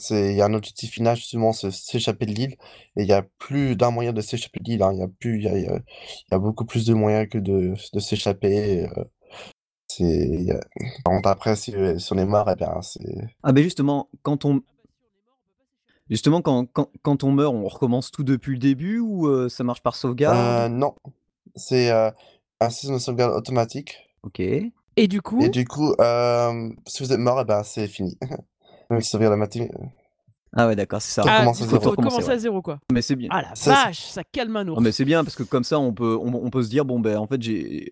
il y a un objectif final justement, c'est s'échapper de l'île. Et il y a plus d'un moyen de s'échapper de l'île. Hein. Il y a plus, il y a, beaucoup plus de moyens que de, de s'échapper. Euh, c'est, après, si, si, on est mort, et eh bien, c'est. Ah, ben justement, quand on. Justement, quand, quand, quand, on meurt, on recommence tout depuis le début ou euh, ça marche par sauvegarde? Euh, Non, c'est un système de sauvegarde automatique. Ok. Et du coup Et du coup, si vous êtes mort, eh ben, c'est fini. [LAUGHS] la matinée. Ah ouais, d'accord, c'est ça. Ah, on faut recommencer à zéro, quoi. Mais c'est bien. Ah la vache, ça calme un ours. mais c'est bien parce que comme ça, on peut, on, peut se dire bon ben en fait j'ai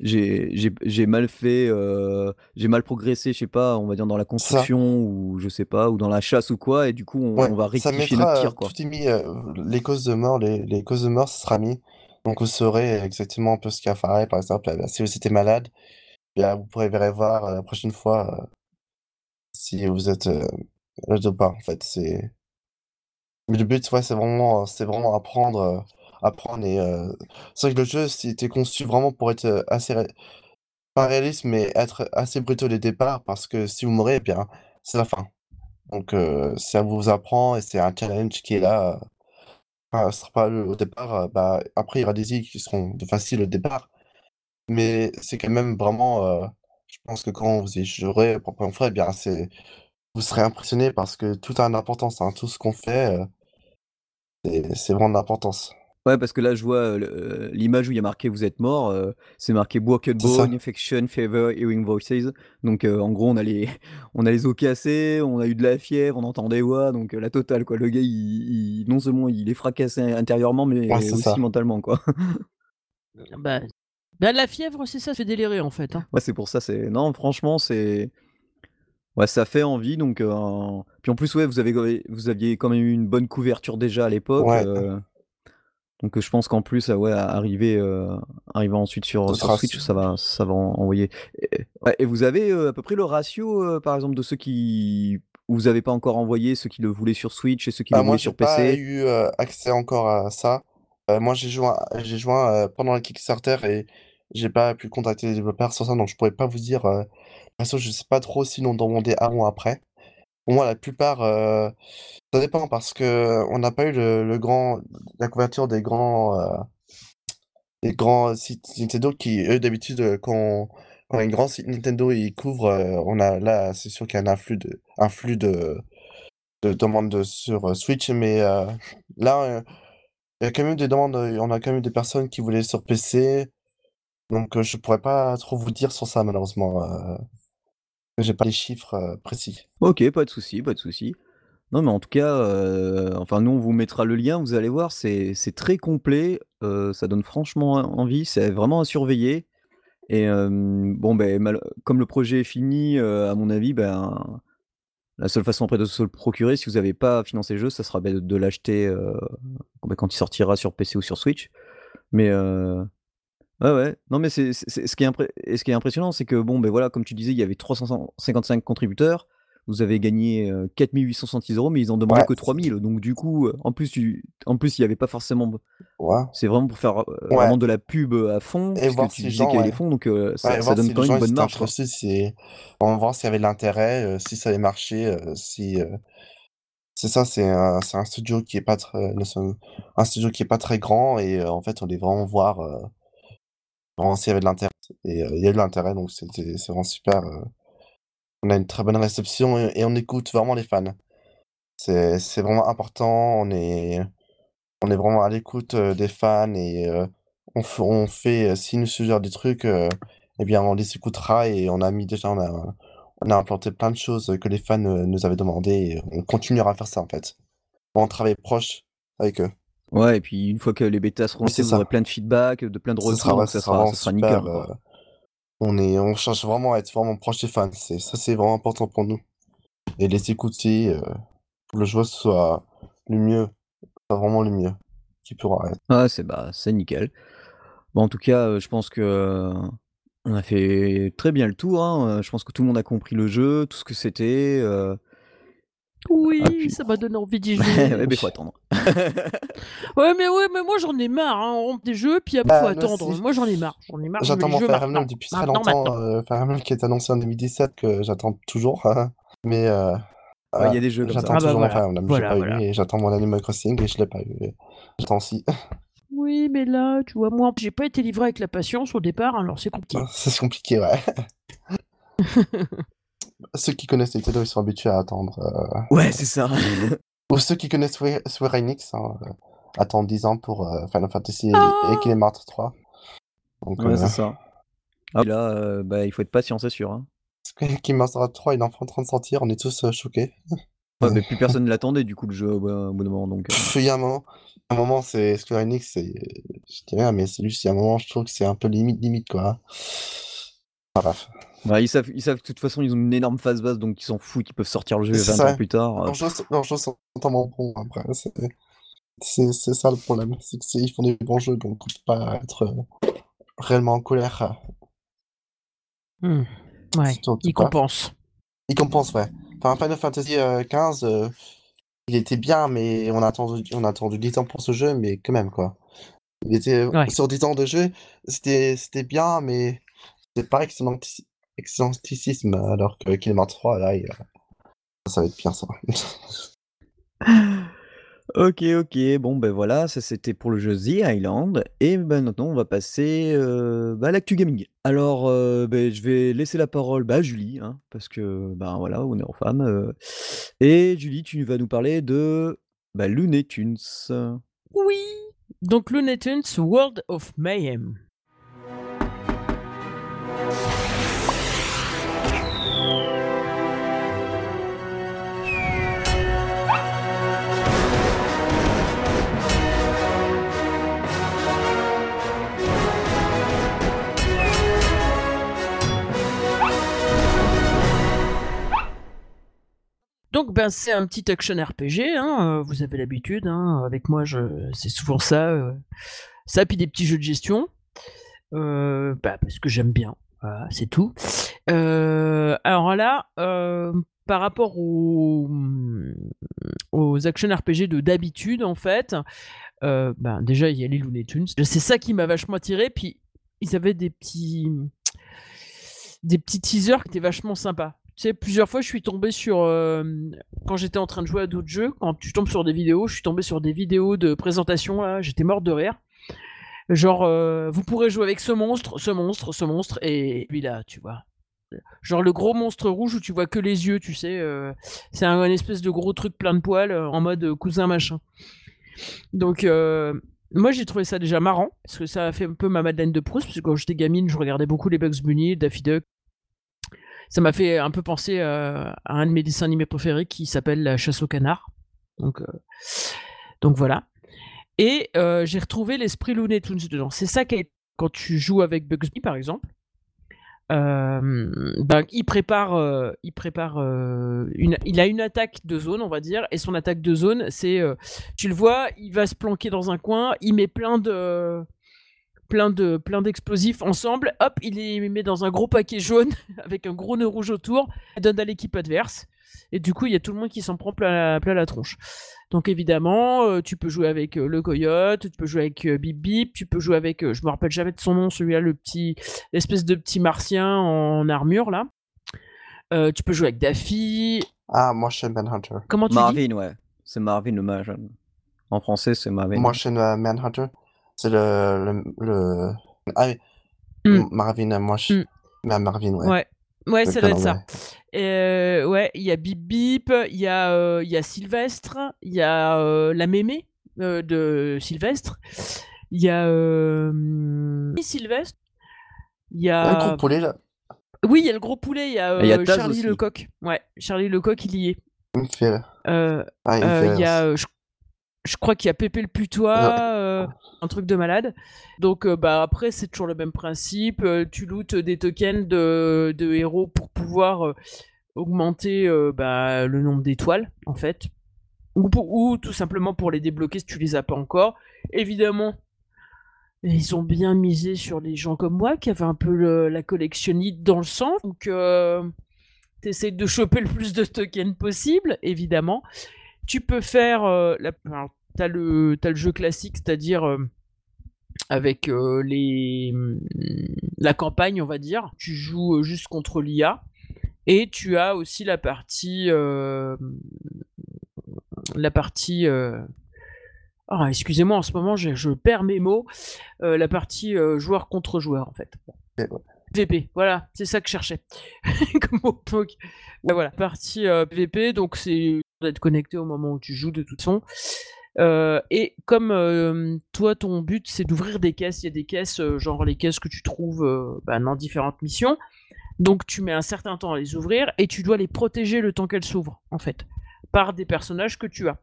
j'ai mal fait, euh, j'ai mal progressé, je sais pas, on va dire dans la construction ou je sais pas, ou dans la chasse ou quoi, et du coup on, va rectifier notre tir quoi. Tout est mis, euh, les causes de mort, les, les, causes de mort, ça sera mis. Donc vous saurez exactement un peu ce qu'il y a à faire. Par exemple, si vous étiez malade, là, vous pourrez voir euh, la prochaine fois si vous êtes euh, de pas en fait. C'est le but, c'est vraiment, c'est vraiment apprendre, euh, apprendre et euh, c'est vrai que le jeu, c'était conçu vraiment pour être euh, assez pas réaliste, mais être assez brutaux dès départ parce que si vous mourrez, eh bien, c'est la fin. Donc, ça vous apprend et c'est un challenge qui est là. Ce sera pas le, au départ, bah, après, il y aura des îles qui seront de facile au départ, mais c'est quand même vraiment je pense que quand vous y jouerez pour la fois, eh bien, c'est vous serez impressionné parce que tout a une importance, hein. Tout ce qu'on fait, euh, c'est vraiment d'importance. Ouais, parce que là, je vois euh, l'image où il y a marqué vous êtes mort, euh, c'est marqué broken bone, infection, fever, hearing voices. Donc, en gros, on a, les, [LAUGHS] on a les os cassés, on a eu de la fièvre, on entend des voix, donc la totale, quoi. Le gars, il, non seulement il est fracassé intérieurement, mais aussi mentalement, quoi. bah, bah, la fièvre, c'est ça, c'est déliré en fait. Hein. Ouais, c'est pour ça. C'est non, franchement, c'est ouais, ça fait envie. Donc, euh, puis en plus, ouais, vous avez vous aviez quand même eu une bonne couverture déjà à l'époque. Euh, donc, je pense qu'en plus, ouais, arriver, euh, arriver ensuite sur, Switch, ça va, ça va envoyer. Et, vous avez à peu près le ratio, par exemple, de ceux qui vous avez pas encore envoyé, ceux qui le voulaient sur Switch et ceux qui le ah, voulaient sur PC. Moi, j'ai pas eu accès encore à ça. moi, j'ai joué, j'ai pendant le Kickstarter et j'ai pas pu contacter les développeurs sur ça, donc je pourrais pas vous dire. Euh... De toute façon, je sais pas trop s'ils l'ont demandé avant ou après. Pour moi, la plupart, euh... ça dépend parce que on n'a pas eu le, grand, la couverture des grands, euh... des grands sites Nintendo qui, eux, d'habitude, euh, quand, un grand site Nintendo ils couvrent, euh, on a là, c'est sûr qu'il y a un flux de, un flux de, de demandes sur Switch, mais là, il y a quand même des demandes, on a quand même des personnes qui voulaient sur PC. Donc, je pourrais pas trop vous dire sur ça, malheureusement. J'ai pas les chiffres précis. Ok, pas de souci, pas de souci. Non, mais en tout cas, heu, enfin nous on vous mettra le lien, vous allez voir, c'est très complet, heu, ça donne franchement envie, c'est vraiment à surveiller et bon beh, mal comme le projet est fini, à mon avis, ben, la seule façon après de se le procurer si vous avez pas financé le jeu, ça sera, beh, de l'acheter, heu, bah, quand il sortira sur PC ou sur Switch. Mais ouais, ouais, non mais c'est c'est ce qui est impré et ce qui est impressionnant, c'est que bon, beh, voilà, comme tu disais, il y avait 355 contributeurs. Vous avez gagné, heu, 4 866 €, mais ils en demandaient Ouais. que 3 000 donc du coup, en plus tu en plus il y avait pas forcément Ouais. c'est vraiment pour faire, vraiment de la pub, à fond, Et voir tu si disais gens, qu'il y avait ouais. des fonds donc ça donne si quand les même gens une bonne si on va voir s'il y avait de l'intérêt, si ça allait marcher, si, c'est ça, c'est un c'est un studio qui est pas très un studio qui est pas très grand et en fait, on voulait vraiment voir, vraiment y avait de l'intérêt et heu, il y a eu de l'intérêt donc c'est vraiment super, heu, on a une très bonne réception et on écoute vraiment les fans. C'est vraiment important, on est on est vraiment à l'écoute, heu, des fans et on on fait, s'ils nous suggèrent des trucs, et bien, on les écoutera et on a mis déjà on a on a implanté plein de choses, que les fans, nous avaient demandé et on continuera à faire ça, en fait. On travaille proche avec eux. Ouais et puis une fois que les bêtas seront lancées, vous aurez plein de feedback, de plein de retours ça sera ça sera nickel, super, quoi. on est on cherche vraiment à être vraiment proche des fans, ça, c'est vraiment important pour nous et les écouter, heu, pour le jeu soit le mieux, soit vraiment le mieux qui pourra être. Ouais, c'est bah, c'est nickel. Bah, en tout cas, heu, je pense que on a fait très bien le tour, hein, je pense que tout le monde a compris le jeu, tout ce que c'était, ah Oui, puis ça m'a donné envie d'y [LAUGHS] jouer. mais faut attendre. [LAUGHS] Ouais, mais ouais, mais moi j'en ai marre, hein, on rentre des jeux, puis après faut Bah, nous attendre. aussi. Moi j'en ai marre, j'en ai marre, J'attends mon Fire Emblem depuis très longtemps, heu, Fire Emblem qui est annoncé en 2017 que j'attends toujours, mais heu, Ouais, il y a voilà, des jeux comme ça. j'attends Ah bah toujours mon Fire Emblem, j'ai voilà, pas voilà. eu et j'attends mon Animal Crossing et je l'ai pas eu j'attends aussi. Oui, mais là, tu vois, moi, j'ai pas été livré avec la patience au départ, alors c'est compliqué. [LAUGHS] C'est compliqué, ouais. Ceux qui connaissent Nintendo, ils sont habitués à attendre, heu Ouais, c'est ça. [LAUGHS] ou ceux qui connaissent Square Enix, hein, heu, attendent 10 ans pour, heu, Final Fantasy et Ah! et Kingdom Hearts 3. Donc Ouais, c'est ça. Ah là, bah, il faut être patient, c'est sûr, hein. Kingdom Hearts 3, il est enfin en train de sortir, on est tous, choqués. Ouais, mais plus personne ne l'attendait du coup le jeu au bout d'un moment donc il y a un moment un moment, c'est Square Enix, c'est je dis rien, mais c'est juste, il y a un moment, je trouve que c'est un peu limite, limite, quoi. Enfin bref. Bah, ils savent ils savent que de toute façon, ils ont une énorme phase base donc ils s'en foutent, ils peuvent sortir le jeu C'est 20 ans plus tard, jeux sont leurs jeux sont tellement bons après, c'est c'est c'est ça le problème, c'est que c'est ils font des bons jeux donc on peut pas être, heu, réellement en colère. Mmh. Ouais, Surtout ils compensent. Ils compensent, ouais. Enfin, Final Fantasy, heu, 15, heu, il était bien, mais on a attendu on a attendu 10 ans pour ce jeu, mais quand même, quoi. Il était Ouais. sur 10 ans de jeu, c'était c'était bien, mais c'était pas excellenti excellentissime, alors que Hearts 3, là, il ça va être bien, ça. [LAUGHS] OK, OK, bon, ben voilà, ça c'était pour le jeu The Island et ben maintenant on va passer, heu, bah, à l'actu gaming. Alors, heu, beh, je vais laisser la parole, bah, à Julie, hein, parce que, ben, voilà, honneur aux femmes, heu et Julie, tu vas nous parler de, bah, Looney Tunes. Oui! Donc Looney Tunes World of Mayhem. Donc ben, c'est un petit action RPG, hein, heu, vous avez l'habitude, hein, avec moi je c'est souvent ça, heu, ça puis des petits jeux de gestion. Heu, bah, parce que j'aime bien, c'est tout. Alors là, par rapport aux, aux action RPG de d'habitude en fait, ben, déjà il y a les Looney Tunes. C'est ça qui m'a vachement attiré, puis ils avaient des petits des petits teasers qui étaient vachement sympas. Tu sais, plusieurs fois je suis tombé sur, hem, quand j'étais en train de jouer à d'autres jeux, quand tu tombes sur des vidéos, je suis tombé sur des vidéos de présentation là, j'étais morte de rire. Genre, heu, vous pourrez jouer avec ce monstre, ce monstre, ce monstre et lui là, tu vois? Genre le gros monstre rouge où tu vois que les yeux, tu sais, heu, c'est un espèce de gros truc plein de poils, en mode, cousin machin. Donc moi j'ai trouvé ça déjà marrant, parce que ça a fait un peu ma Madeleine de Proust, parce que quand j'étais gamine, je regardais beaucoup les Bugs Bunny, Daffy Duck Ça m'a fait un peu penser à un de mes dessins animés préférés qui s'appelle La chasse au canard. Donc, donc voilà. Et j'ai retrouvé l'esprit Looney Tunes dedans. C'est ça qui quand tu joues avec Bugsby par exemple. ben, il prépare, il prépare une, il a une attaque de zone, on va dire, et son attaque de zone, c'est, tu le vois, il va se planquer dans un coin, il met plein de, plein de plein d'explosifs ensemble. Hop, il les met dans un gros paquet jaune [LAUGHS] avec un gros nœud rouge autour. Il donne à l'équipe adverse. Et du coup, il y a tout le monde qui s'en prend plein la, la tronche. Donc évidemment, euh, tu peux jouer avec euh, le coyote, tu peux jouer avec euh, Bip Bip, tu peux jouer avec, je me rappelle jamais de son nom, celui-là, le petit, l'espèce de petit martien en armure là. tu peux jouer avec Daffy. Ah, Martian Manhunter. Comment tu Marvin, dis? ouais. C'est Marvin le mage. En français, c'est Marvin. Martian Manhunter. C'est le, le, Ah oui. Mm. Marvin, moi, je... Mm. Marvin, ouais. Ouais, ouais ça doit être ça. Euh, ouais, il y a Bip Bip, il y a, euh, il y a Sylvestre, il y a euh, la mémé euh, de Sylvestre, il y a euh, Sylvestre, il y a un gros poulet, là. Oui, il y a le gros poulet, il y a, y Charlie aussi. Lecoq. Ouais, Charlie Lecoq, il y est. Il me fait... Euh, Ah, il me euh, fait... il y a, euh, je, je crois qu'il y a Pépé le putois, euh, un truc de malade. Donc euh, bah après c'est toujours le même principe. euh, tu lootes des tokens de, de héros pour pouvoir augmenter bah, le nombre d'étoiles en fait, ou, pour- ou tout simplement pour les débloquer si tu les as pas encore. Évidemment. Ils ont bien misé sur les gens comme moi qui avaient un peu le- la collectionnite dans le sang. Donc, t'essayes de choper le plus de tokens possible, évidemment. Tu peux faire. euh, la... t'as le, t'as le jeu classique, c'est-à-dire euh, avec euh, les, la campagne, on va dire. Tu joues euh, juste contre l'IA. Et tu as aussi la partie. euh, la partie. ah, excusez-moi, en ce moment, je, je perds mes mots. La partie joueur contre joueur, en fait. PVP, voilà, c'est ça que je cherchais. [LAUGHS] Comme mot. Donc, voilà, partie euh, PVP, donc c'est d'être connecté au moment où tu joues de toute façon. Euh, et comme euh, toi, ton but, c'est d'ouvrir des caisses, il y a des caisses, euh, genre les caisses que tu trouves bah, dans différentes missions. Donc tu mets un certain temps à les ouvrir et tu dois les protéger le temps qu'elles s'ouvrent, en fait, par des personnages que tu as.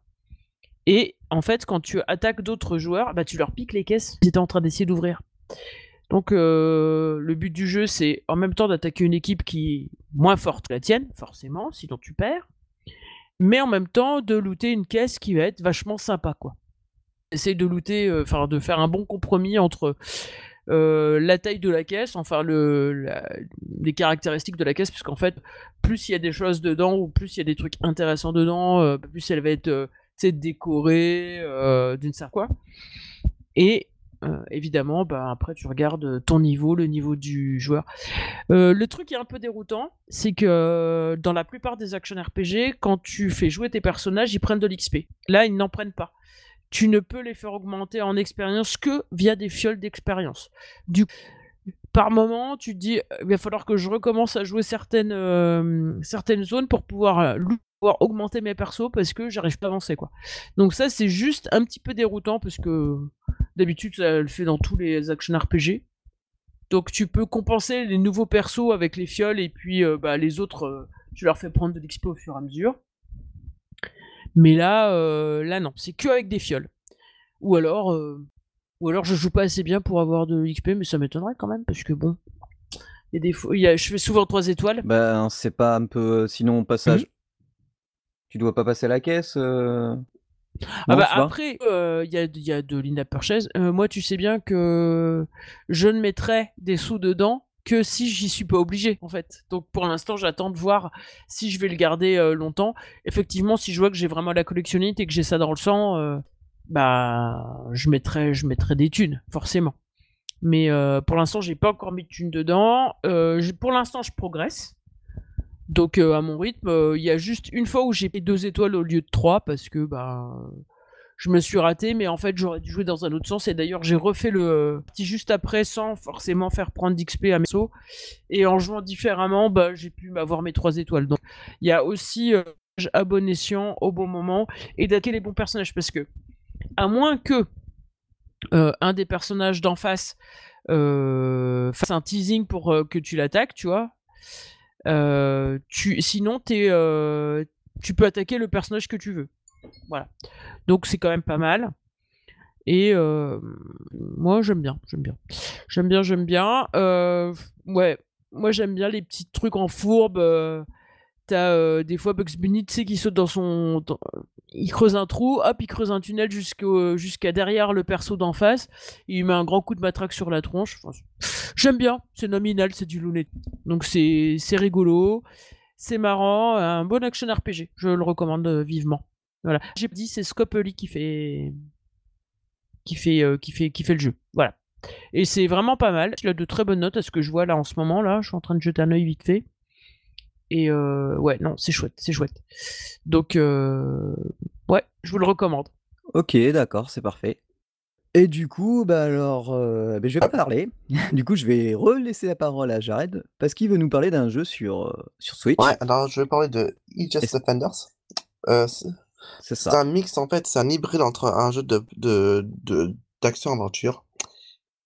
Et en fait, quand tu attaques d'autres joueurs, bah, tu leur piques les caisses qu'ils étaient en train d'essayer d'ouvrir. Donc le but du jeu, c'est en même temps d'attaquer une équipe qui est moins forte que la tienne, forcément, sinon tu perds, mais en même temps de looter une caisse qui va être vachement sympa, quoi. Essaye de looter, euh, enfin de faire un bon compromis entre euh, la taille de la caisse, enfin le, les caractéristiques de la caisse, puisqu'en fait, plus il y a des choses dedans ou plus il y a des trucs intéressants dedans, euh, plus elle va être décorée d'une certaine quoi. Et euh, évidemment, bah, après tu regardes ton niveau, le niveau du joueur. Euh, le truc qui est un peu déroutant, c'est que euh, dans la plupart des action RPG, quand tu fais jouer tes personnages, ils prennent de l'XP. Là, ils n'en prennent pas. Tu ne peux les faire augmenter en expérience que via des fioles d'expérience. Du par moment, tu te dis, euh, il va falloir que je recommence à jouer certaines, euh, certaines zones pour pouvoir, euh, pouvoir augmenter mes persos parce que j'arrive pas à avancer. Quoi. Donc ça, c'est juste un petit peu déroutant parce que d'habitude, ça le fait dans tous les action RPG. Donc tu peux compenser les nouveaux persos avec les fioles et puis euh, bah, les autres, euh, tu leur fais prendre de l'XP au fur et à mesure. Mais là, euh, là non, c'est que avec des fioles. Ou alors, ou alors je joue pas assez bien pour avoir de l'XP, mais ça m'étonnerait quand même parce que bon, il y a des fois, il y a- je fais souvent 3 étoiles. Ben, c'est pas un peu. Sinon, passage. Tu dois pas passer la caisse euh, Ah non, bah après, euh, il y, a, il y a de l'in-app purchase. Euh, moi, tu sais bien que je ne mettrai des sous dedans que si j'y suis pas obligé, en fait. Donc pour l'instant, j'attends de voir si je vais le garder euh, longtemps. Effectivement, si je vois que j'ai vraiment la collectionnite et que j'ai ça dans le sang, bah je mettrai, je mettrai des thunes, forcément. Mais pour l'instant, j'ai pas encore mis de thunes dedans. Pour l'instant, je progresse. Donc euh, à mon rythme, euh, il y a juste une fois où j'ai fait deux étoiles au lieu de trois parce que bah je me suis raté, mais en fait j'aurais dû jouer dans un autre sens et d'ailleurs j'ai refait le petit juste après sans forcément faire prendre d'XP à mes sauts et en jouant différemment, bah j'ai pu avoir mes trois étoiles. Donc il y a aussi euh, à bon escient au bon moment et d'attaquer les bons personnages parce que à moins que euh, un des personnages d'en face fasse un teasing pour que tu l'attaques, tu vois. Euh, tu, sinon, t'es, euh, tu peux attaquer le personnage que tu veux. Voilà. Donc c'est quand même pas mal. Et euh, moi j'aime bien, j'aime bien, j'aime bien, j'aime bien. Euh, ouais, moi j'aime bien les petits trucs en fourbe. Euh, T'as euh, des fois Bugs Bunny, tu sais, qui saute dans son, il creuse un trou, hop, il creuse un tunnel jusqu'au, jusqu'à derrière le perso d'en face. Il met un grand coup de matraque sur la tronche. J'aime bien, c'est nominal, c'est du Looney. Donc c'est, rigolo, c'est marrant, un bon action RPG. Je le recommande euh, vivement. Voilà. J'ai dit c'est Scopely qui fait qui fait euh, qui fait qui fait le jeu. Voilà. Et c'est vraiment pas mal. Il a de très bonnes notes à ce que je vois là en ce moment là. Je suis en train de jeter un œil vite fait. Et euh, ouais, non, c'est chouette, c'est chouette. Donc euh, ouais, je vous le recommande. Ok, d'accord, c'est parfait. Et du coup, bah alors, euh, je vais pas parler. [LAUGHS] Du coup, je vais relaisser la parole à Jared parce qu'il veut nous parler d'un jeu sur, euh, sur Switch. Ouais, alors je vais parler de E-Just Est-ce- Defenders. Euh, c'est C'est c'est ça. un mix, en fait, c'est un hybride entre un jeu de, de, de- d'action-aventure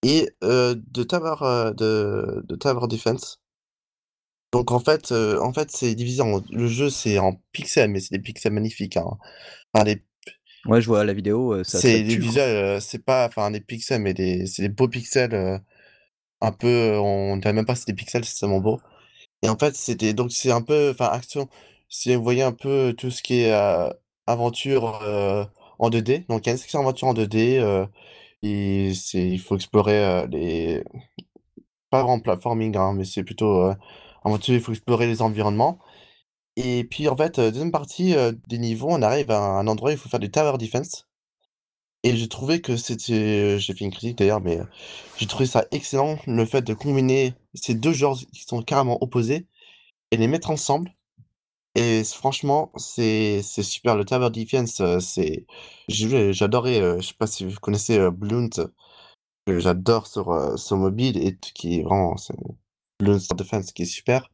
et euh, de tower, euh, de, de tower defense. Donc en fait, euh, en fait c'est divisé en... Le jeu, c'est en pixels, mais c'est des pixels magnifiques. Hein. Enfin, les Ouais, je vois la vidéo, euh, ça, ça C'est des tue, quoi. visuels, euh, c'est pas enfin des pixels, mais des, c'est des beaux pixels, un peu, euh, on dirait même pas que c'est des pixels, c'est tellement beau. Et en fait, c'était donc c'est un peu, enfin action, si vous voyez un peu tout ce qui est aventure en 2D, donc il y a une section aventure en 2D, euh, et c'est, il faut explorer les, pas vraiment platforming, hein, mais c'est plutôt euh, aventure, il faut explorer les environnements. Et puis en fait, euh, deuxième partie euh, des niveaux, on arrive à un endroit où il faut faire du tower defense. Et j'ai trouvé que c'était. J'ai fait une critique d'ailleurs, mais euh, j'ai trouvé ça excellent le fait de combiner ces deux genres qui sont carrément opposés et les mettre ensemble. Et franchement, c'est super. Le Tower Defense, euh, c'est. J'adorais. euh, je sais pas si vous connaissez euh, Blunt, que j'adore sur, euh, sur mobile et qui est vraiment. Blunt Tower Defense qui est super.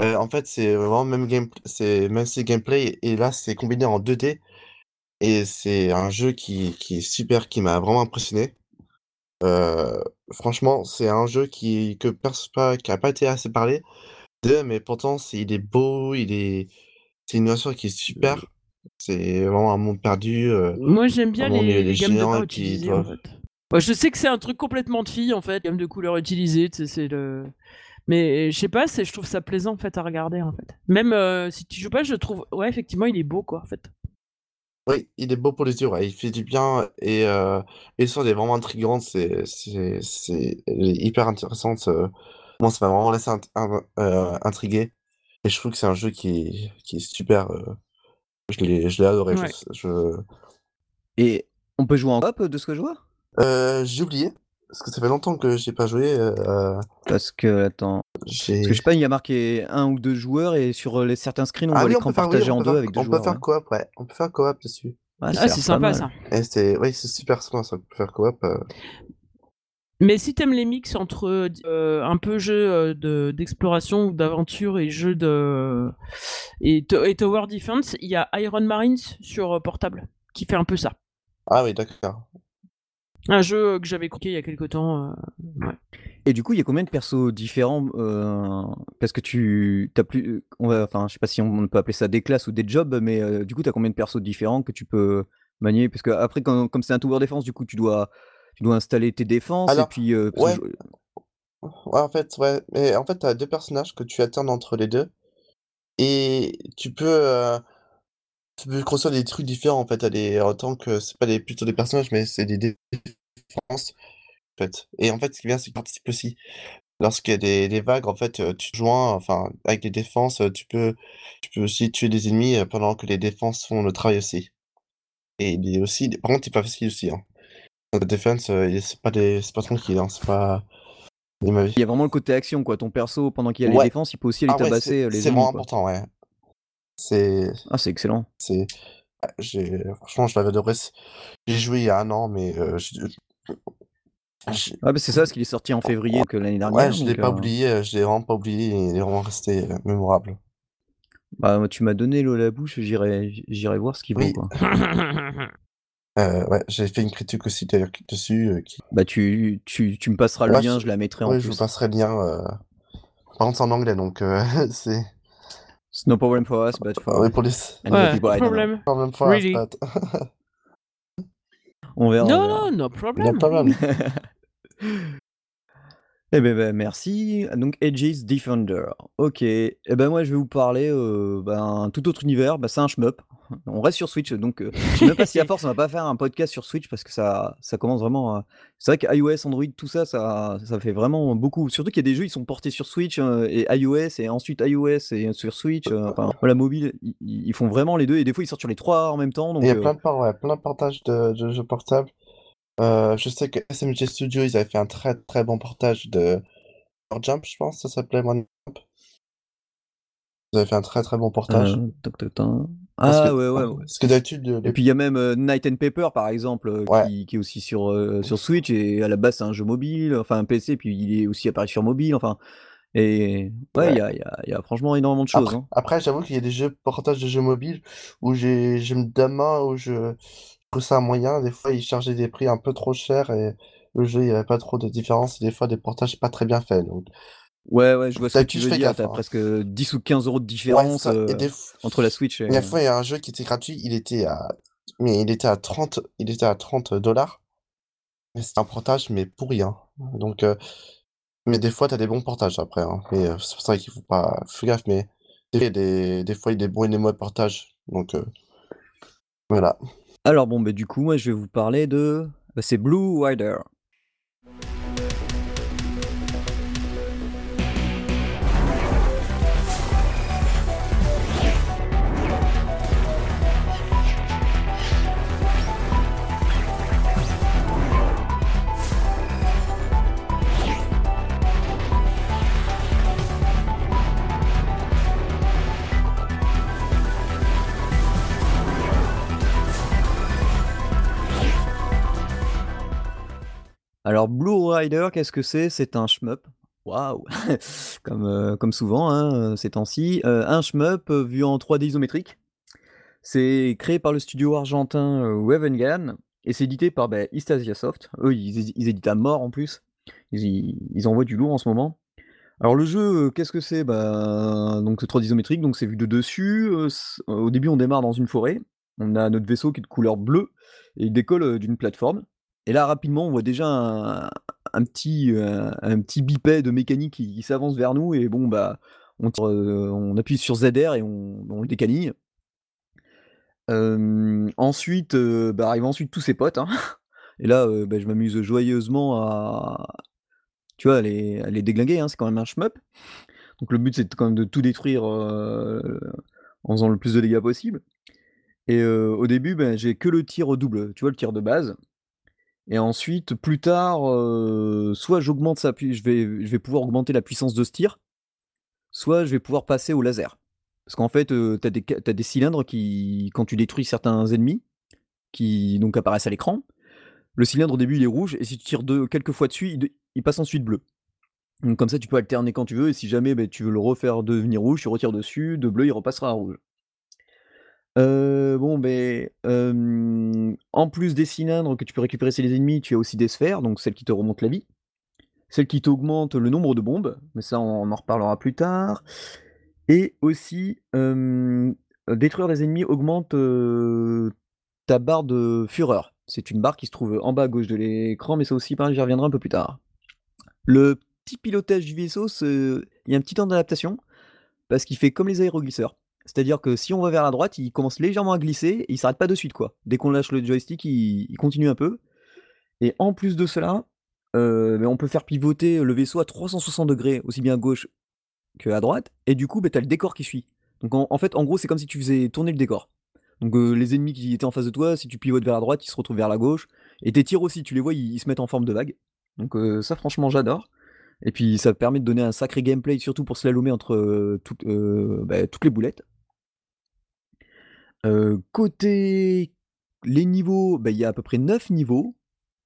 Euh, en fait, c'est vraiment même game, c'est même si gameplay et là c'est combiné en 2D et c'est un jeu qui, qui est super, qui m'a vraiment impressionné. Euh, franchement, c'est un jeu qui que pas, qui a pas été assez parlé de, mais pourtant c'est il est beau, il est c'est une innovation qui est super. C'est vraiment un monde perdu. euh, Moi j'aime bien les, les de en fait. Je sais que c'est un truc complètement de fille en fait, gamme de couleurs sais, c'est le. Mais je sais pas, c'est- je trouve ça plaisant en fait à regarder en fait. Même euh, si tu joues pas, je trouve, ouais effectivement il est beau quoi en fait. Oui, il est beau pour les yeux, ouais, il fait du bien et euh, et l'histoire est vraiment intrigante, c'est hyper intéressante. euh. Moi, ça m'a vraiment laissé int- in- euh, intrigué et je trouve que c'est un jeu qui est, qui est super. euh. Je l'ai je l'ai adoré. je- Ouais. Je, Et on peut jouer en coop de ce que je vois? Euh, j'ai oublié parce que ça fait longtemps que j'ai pas joué. euh, Parce que, attends, j'ai. parce que je sais pas, il y a marqué un ou deux joueurs et sur les certains screens, on Ah voit oui, on l'écran peut faire, oui, partagé on en peut deux faire, avec deux on peut joueurs. faire ouais. coop, ouais, on peut faire coop dessus. Ouais, Ah ça a c'est l'air sympa pas ça. mal. Et c'est, oui, c'est super sympa, ça peut faire coop. euh. Mais si t'aimes les mix entre euh, un peu jeu euh, de- d'exploration ou d'aventure et jeu de et, to- et Tower Defense, il y a Iron Marines sur euh, portable qui fait un peu ça. Ah oui, d'accord. Un jeu euh, que j'avais croqué il y a quelque temps. euh, ouais. Et du coup, il y a combien de persos différents euh, Parce que tu as plus, on va, enfin, je sais pas si on peut appeler ça des classes ou des jobs, mais euh, du coup, tu as combien de persos différents que tu peux manier? Parce que après, quand, comme c'est un tower défense, du coup, tu dois, tu dois installer tes défenses Alors, et puis. euh, ouais. que je- Ouais, en fait, ouais. Mais en fait, t'as deux personnages que tu alternes entre les deux. Et tu peux, euh, tu peux construire des trucs différents, en fait. T'as des, en tant que, c'est pas des, plutôt des personnages, mais c'est des défenses, en fait. Et en fait, ce qui est bien, c'est que tu participes aussi. Lorsqu'il y a des, des vagues, en fait, tu joins, enfin, avec les défenses, tu peux, tu peux aussi tuer des ennemis euh, pendant que les défenses font le travail aussi. Et il est aussi, par contre, c'est pas facile aussi, hein. La défense, euh, il- c'est pas des, c'est pas tranquille, hein. C'est pas, il Il y a vraiment le côté action, quoi. Ton perso, pendant qu'il y a les Ouais. défenses, il peut aussi aller Ah tabasser c'est euh, les c'est ennemis. vraiment quoi. important, ouais. C'est, Ah, c'est excellent. c'est, ah, j'ai, franchement, je l'avais adoré. J'ai joué il y a un an, mais euh, Ah, bah, c'est ça, parce qu'il est sorti en février que l'année dernière. ouais, je l'ai pas euh, oublié, euh, je l'ai vraiment pas oublié, il est vraiment resté euh, mémorable. bah, tu m'as donné l'eau à la bouche, j'irai, voir ce qu'il vaut. Oui. Quoi. [LAUGHS] Euh, ouais, j'ai fait une critique aussi d'ailleurs dessus. euh, qui... Bah, tu, tu, tu me passeras le Ouais, lien, je- je la mettrai en Ouais, je plus. vous passerai le lien. euh, Par contre, c'est en anglais, donc [LAUGHS] c'est. It's no problem for us, but for and the Ouais, people know. problème. Problem for us, Really? but- [LAUGHS] On verra. on Non, non, no No problem. [LAUGHS] Eh ben, ben, merci. Donc Edge's Defender. Ok. Eh ben moi je vais vous parler euh, ben, tout autre univers. Ben, c'est un shmup. On reste sur Switch, donc euh, je sais même pas si à [LAUGHS] force on va pas faire un podcast sur Switch parce que ça, ça commence vraiment. à- C'est vrai que iOS, Android, tout ça, ça, ça fait vraiment beaucoup. Surtout qu'il y a des jeux ils sont portés sur Switch euh, et iOS et ensuite iOS et sur Switch. euh, enfin [LAUGHS] voilà mobile, ils, ils font vraiment les deux et des fois ils sortent sur les trois en même temps. Donc Il y a euh, plein de, ouais, plein de portages de, de jeux portables. Euh, je sais que SMG Studio, ils avaient fait un très très bon portage de Jump, je pense, ça s'appelait One Jump. Ils avaient fait un très très bon portage. euh, toc, toc. Parce Ah ouais ouais. ouais. Parce que d'habitude, Et les- puis il y a même euh, Night and Paper par exemple Ouais. qui, qui est aussi sur, sur Switch et à la base c'est un jeu mobile, enfin un PC puis il est aussi apparu sur mobile, enfin et ouais il y, a, il y, a, il y a franchement énormément de choses. Après, hein. après, j'avoue qu'il y a des jeux portages de jeux mobiles où j'ai je me demande où je trouve ça moyen. Des fois, ils chargeaient des prix un peu trop chers et le jeu, il n'y avait pas trop de différence. Et des fois, des portages pas très bien faits. Donc, Ouais ouais je vois ce que tu veux fais dire, gaffe, t'as hein. presque 10 ou 15 euros de différence euh, des entre la Switch et... Fois, il y a un jeu qui était gratuit, il était à, mais il était à 30, il était à 30 dollars. Mais c'était un portage, mais pour rien. Donc, euh, mais des fois, t'as des bons portages après. hein. Mais euh, c'est pour ça qu'il faut pas, faut gaffe. Mais des, des, des fois, il y a des bons et des mauvais portages. Donc, voilà. Alors bon bah du coup moi je vais vous parler de... bah, c'est Blue Rider. Alors Blue Rider, qu'est-ce que c'est? C'est un shmup. Waouh [LAUGHS] comme, euh, comme souvent hein, ces temps-ci. Euh, un shmup euh, vu en 3D isométrique. C'est créé par le studio argentin euh, Wavengan et c'est édité par Asia Soft. Eux, ils, éditent à mort en plus. Ils, envoient du lourd en ce moment. Alors le jeu, euh, qu'est-ce que c'est? Bah, Donc c'est 3D isométrique, donc c'est vu de dessus. euh, au début, on démarre dans une forêt. On a notre vaisseau qui est de couleur bleue et il décolle euh, d'une plateforme. Et là, rapidement, on voit déjà un, un petit, euh, un petit bipède mécanique qui, s'avance vers nous. Et bon, bah, on, tire, euh, on appuie sur ZR et on, le décanille. Euh, ensuite, euh, bah, arrivent ensuite tous ses potes. hein. [LAUGHS] Et là, euh, bah, je m'amuse joyeusement à, tu vois, les, les déglinguer. hein, C'est quand même un shmup. Donc le but, c'est quand même de tout détruire en faisant le plus de dégâts possible. Et au début, ben, j'ai que le tir double, tu vois, le tir de base. Et ensuite, plus tard, euh, soit j'augmente je vais, je vais pouvoir augmenter la puissance de ce tir, soit je vais pouvoir passer au laser. Parce qu'en fait, euh, ca- t'as des cylindres qui, quand tu détruis certains ennemis, qui donc apparaissent à l'écran, le cylindre au début il est rouge, et si tu tires deux, quelques fois dessus, il, de- il passe ensuite bleu. Donc comme ça, tu peux alterner quand tu veux, et si jamais ben, tu veux le refaire devenir rouge, tu retires dessus, de bleu, il repassera à rouge. Euh, bon, ben, en plus des cylindres que tu peux récupérer chez les ennemis, tu as aussi des sphères, donc celles qui te remontent la vie, celles qui t'augmentent le nombre de bombes, mais ça on en reparlera plus tard, et aussi détruire des ennemis augmente ta barre de fureur. C'est une barre qui se trouve en bas à gauche de l'écran, mais ça aussi, j'y reviendrai un peu plus tard. Le petit pilotage du vaisseau, il y a un petit temps d'adaptation, parce qu'il fait comme les aéroglisseurs. C'est-à-dire que si on va vers la droite, il commence légèrement à glisser et il s'arrête pas de suite quoi. Dès qu'on lâche le joystick, il, continue un peu. Et en plus de cela, euh, ben, on peut faire pivoter le vaisseau à 360 degrés, aussi bien à gauche que à droite. Et du coup, ben, tu as le décor qui suit. Donc en, fait, en gros, c'est comme si tu faisais tourner le décor. Donc euh, les ennemis qui étaient en face de toi, si tu pivotes vers la droite, ils se retrouvent vers la gauche. Et tes tirs aussi, tu les vois, ils, se mettent en forme de vague. Donc euh, ça, franchement, j'adore. Et puis ça permet de donner un sacré gameplay, surtout pour slalomer entre bah, toutes les boulettes. Côté les niveaux, bah, il y a à peu près 9 niveaux.